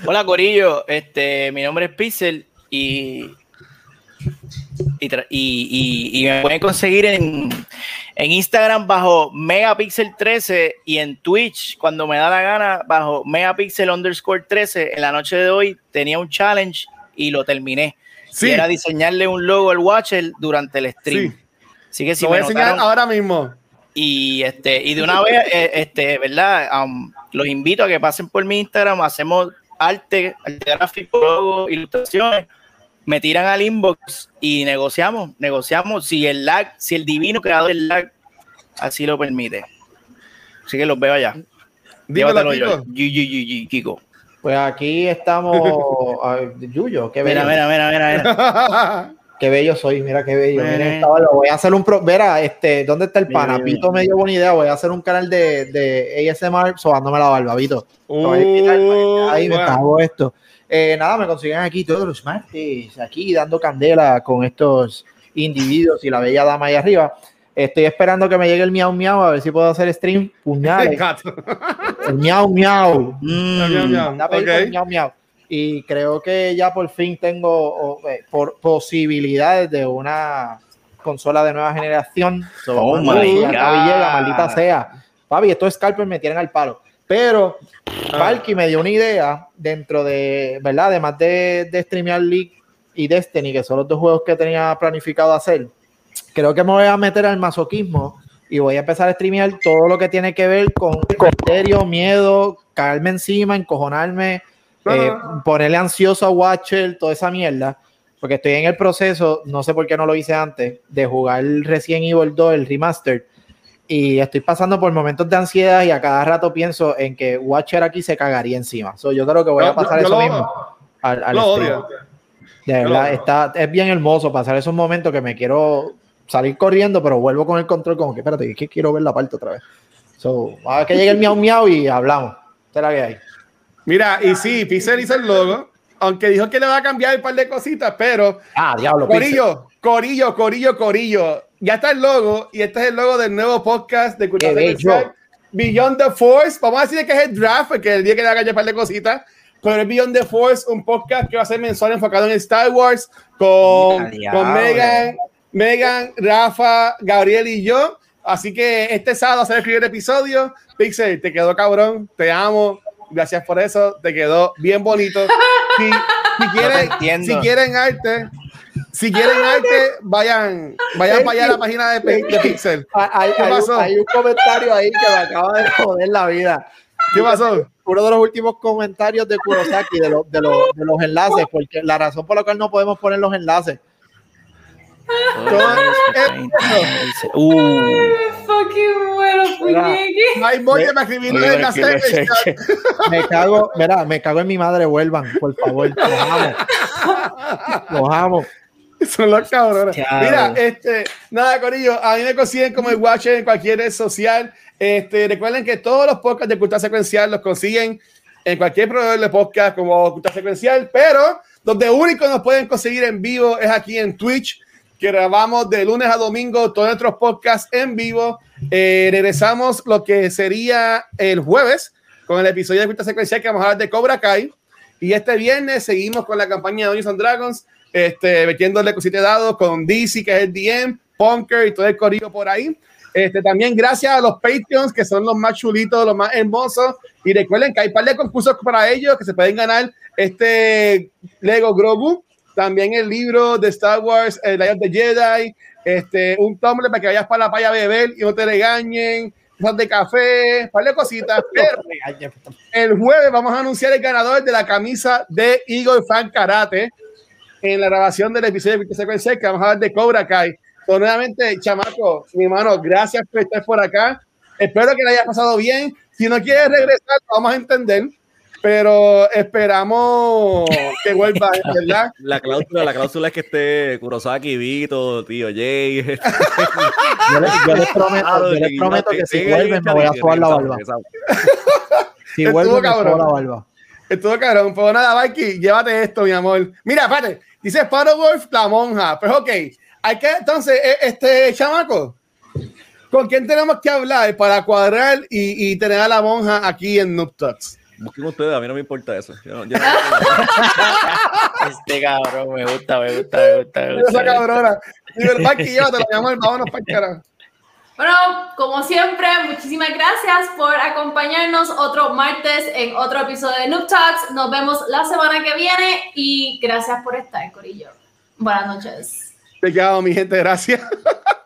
Hola Corillo, este, mi nombre es Pixel y, y, me pueden conseguir en, en Instagram bajo Megapixel13 y en Twitch cuando me da la gana bajo Megapixel underscore 13. En la noche de hoy tenía un challenge y lo terminé. Sí. Y era diseñarle un logo al Watcher durante el stream. Sí. Así que si Lo voy me a enseñar ahora mismo. y este y de una vez eh, este verdad Um, los invito a que pasen por mi Instagram hacemos arte arte gráfico logo, ilustraciones me tiran al inbox y negociamos negociamos si el lag si el divino creador del lag así lo permite así que los veo allá Dímelo, Kiko. Yi, Kiko Pues aquí estamos. Yuyo, qué bello. mira mira mira mira, mira. Qué bello soy, mira qué bello. Mira. Voy a hacer un pro. Verá, este, ¿dónde está el Mira, pana? mira, Pito me dio buena idea. Voy a hacer un canal de, de ASMR sobándome la barba, Vito. Uh, Ahí me bueno. cago esto. Eh, nada, me consiguen aquí todos los martes, aquí dando candela con estos individuos y la bella dama ahí arriba. Estoy esperando que me llegue el miau miau a ver si puedo hacer stream puñales. El miau miau. Mm. Miau, miau. Miau miau. Y creo que ya por fin tengo eh, por posibilidades de una consola de nueva generación. So, Oh my God. llega, maldita sea. Papi, estos scalpers me tienen al palo. Pero Ah. Valky me dio una idea dentro de, ¿verdad? Además de, de streamear League y Destiny, que son los dos juegos que tenía planificado hacer. Creo que me voy a meter al masoquismo y voy a empezar a streamear todo lo que tiene que ver con misterio, miedo, caerme encima, encojonarme, No, eh, no, ponerle ansioso a Watcher, toda esa mierda. Porque estoy en el proceso, no sé por qué no lo hice antes, de jugar Resident Evil 2, el remaster. Y estoy pasando por momentos de ansiedad y a cada rato pienso en que Watcher aquí se cagaría encima. So, yo creo que voy Yo- a pasar yo eso lo- mismo. Al, al Lo odio. De Yo verdad, está, es bien hermoso pasar esos momentos que me quiero salir corriendo, pero vuelvo con el control como que, espérate, es que quiero ver la parte otra vez. So, a ver que llegue el miau miau y hablamos. La que hay. Mira, y sí, Pixel hizo el logo, aunque dijo que le va a cambiar un par de cositas, pero Ah, diablo, Pixel. Corillo, Corillo, Corillo, Corillo. Ya está el logo y este es el logo del nuevo podcast de Cultura. Secuencial, Beyond the Force. Vamos a decir que es el draft, porque el día que le haga ya par de cositas. Pero es Beyond the Force, un podcast que va a ser mensual enfocado en Star Wars con, Mira, con. Megan, Megan, Rafa, Gabriel y yo. Así que este sábado se va a escribir el episodio. Pixel, te quedó cabrón, te amo. Gracias por eso, te quedó bien bonito. Si, si quieren, entiendo. si quieren arte, si quieren arte, vayan, vayan para allá a la página de, Pixel. Ah, Hay, ¿Qué hay un- pasó? hay un comentario ahí que me acaba de joder la vida. ¿Qué pasó? Uno de los últimos comentarios de Kurosaki de, los- de, los- de los enlaces, porque la razón por la cual no podemos poner los enlaces. Uh, Me cago, mira, me cago en mi madre, vuelvan, por favor. Los amo. Los amo. Son los cabrones. Diablo. Mira, este, nada, Corillo, a mí me consiguen como el Watcher en cualquier red social. Este, recuerden que todos los podcasts de Cultura Secuencial los consiguen en cualquier proveedor de podcast como Cultura Secuencial, pero donde único nos pueden conseguir en vivo es aquí en Twitch, que grabamos de lunes a domingo todos nuestros podcasts en vivo. Eh, regresamos lo que sería el jueves con el episodio de Cultura Secuencial que vamos a hablar de Cobra Kai. Y este viernes seguimos con la campaña de Dungeons and Dragons, este, metiéndole cositas de dados con DC, que es el DM, Punker y todo el corillo por ahí. Este, también gracias a los Patreons, que son los más chulitos, los más hermosos. Y recuerden que hay un par de concursos para ellos que se pueden ganar este Lego Grogu también el libro de Star Wars, El Lion de Jedi, este, un tumblr para que vayas para la playa a beber y no te regañen, cosas de café, par de cositas. Pero el jueves vamos a anunciar el ganador de la camisa de Eagle Fan Karate en la grabación del episodio de Sequencia que vamos a hablar de Cobra Kai. Entonces, nuevamente, chamaco, mi hermano, gracias por estar por acá. Espero que le haya pasado bien. Si no quieres regresar, vamos a entender pero esperamos que vuelva, ¿verdad? La cláusula, la cláusula es que esté Kurosaki, Vito, tío Jay. yo, les, yo les prometo, yo les prometo que si vuelven me voy a subar la barba. Si vuelven me subo la barba. Estuvo cabrón. Pues nada, Mikey, llévate esto, mi amor. Mira, espérate, dice Wolf, la monja. Pues ok, hay que, entonces, e, este chamaco, ¿con quién tenemos que hablar para cuadrar y, y tener a la monja aquí en Noob Talks? Busquen ustedes, a mí no me importa eso. Yo yo este cabrón, me gusta, me gusta, me gusta. Me gusta Esa cabrona. Y verdad que llévatelo, mi amor, vámonos para el carajo. Bueno, como siempre, muchísimas gracias por acompañarnos otro martes en otro episodio de Noob Talks. Nos vemos la semana que viene y gracias por estar, Corillo. Buenas noches. Te quedo, mi gente, gracias.